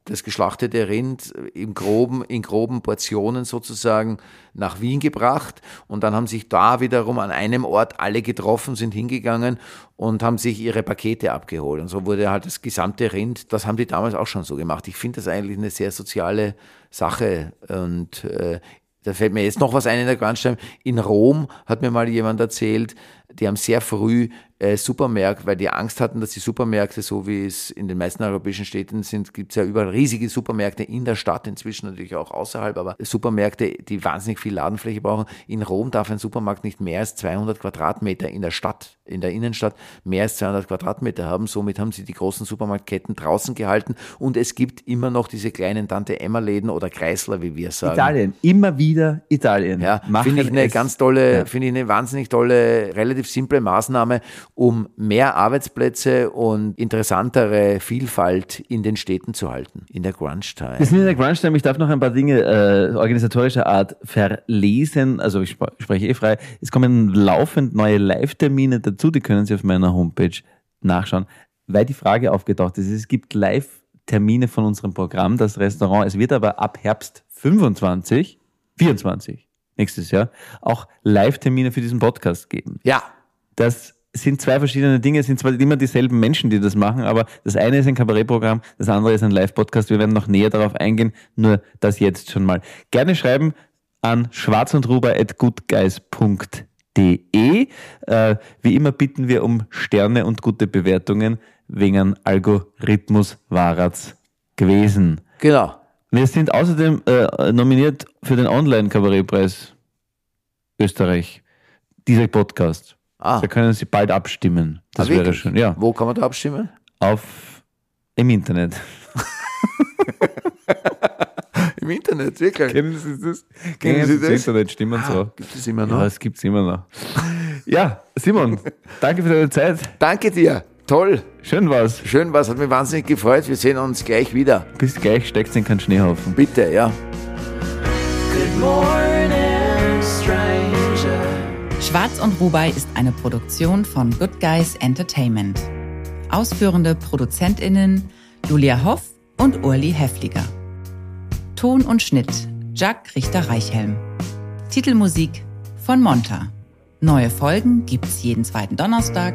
das geschlachtete Rind im groben, in groben Portionen sozusagen nach Wien gebracht und dann haben sich da wiederum an einem Ort alle getroffen, sind hingegangen und haben sich ihre Pakete abgeholt. Und so wurde halt das gesamte Rind, das haben die damals auch schon so gemacht. Ich finde das eigentlich eine sehr soziale Sache und äh, da fällt mir jetzt noch was ein in der Grandstein. In Rom hat mir mal jemand erzählt, die haben sehr früh äh, Supermärkte, weil die Angst hatten, dass die Supermärkte, so wie es in den meisten europäischen Städten sind, gibt es ja überall riesige Supermärkte in der Stadt, inzwischen natürlich auch außerhalb, aber Supermärkte, die wahnsinnig viel Ladenfläche brauchen. In Rom darf ein Supermarkt nicht mehr als 200 Quadratmeter in der Stadt, in der Innenstadt, mehr als 200 Quadratmeter haben. Somit haben sie die großen Supermarktketten draußen gehalten und es gibt immer noch diese kleinen Tante-Emma-Läden oder Kreisler, wie wir sagen. Italien, immer wieder Italien. Ja, finde ich eine ganz tolle, Ja. finde ich eine wahnsinnig tolle, relativ simple Maßnahme, um mehr Arbeitsplätze und interessantere Vielfalt in den Städten zu halten, in der Grunge Time. Wir sind in der Crunch Time. Ich darf noch ein paar Dinge äh, organisatorischer Art verlesen. Also ich spre- spreche eh frei. Es kommen laufend neue Live-Termine dazu. Die können Sie auf meiner Homepage nachschauen. Weil die Frage aufgetaucht ist, es gibt Live-Termine von unserem Programm, das Restaurant. Es wird aber ab Herbst 25, 24, nächstes Jahr, auch Live-Termine für diesen Podcast geben. Ja, Das sind zwei verschiedene Dinge. Es sind zwar immer dieselben Menschen, die das machen, aber das eine ist ein Kabarettprogramm, das andere ist ein Live-Podcast. Wir werden noch näher darauf eingehen, nur das jetzt schon mal. Gerne schreiben an schwarzundruber.goodguys.de. Äh, wie immer bitten wir um Sterne und gute Bewertungen wegen Algorithmus Warats gewesen. genau. Wir sind außerdem äh, nominiert für den Online-Kabarettpreis Österreich. Dieser Podcast. Ah. Da können Sie bald abstimmen. Das Ah, wäre schön. Ja, Wo kann man da abstimmen? auf im Internet. Im Internet, wirklich. Kennen Sie das? Kennen Sie das? Internet stimmen so. Gibt es immer Ja, noch? es gibt's immer noch. Ja, Simon, danke für deine Zeit. Danke dir. Toll. Schön war's. Schön was, hat mich wahnsinnig gefreut. Wir sehen uns gleich wieder. Bis gleich, steckt's in keinen Schneehaufen. Bitte, ja. Good morning, stranger. Schwarz und Rubai ist eine Produktion von Good Guys Entertainment. Ausführende ProduzentInnen Julia Hoff und Urli Hefliger. Ton und Schnitt Jack Richter-Reichhelm. Titelmusik von Monta. Neue Folgen gibt's jeden zweiten Donnerstag,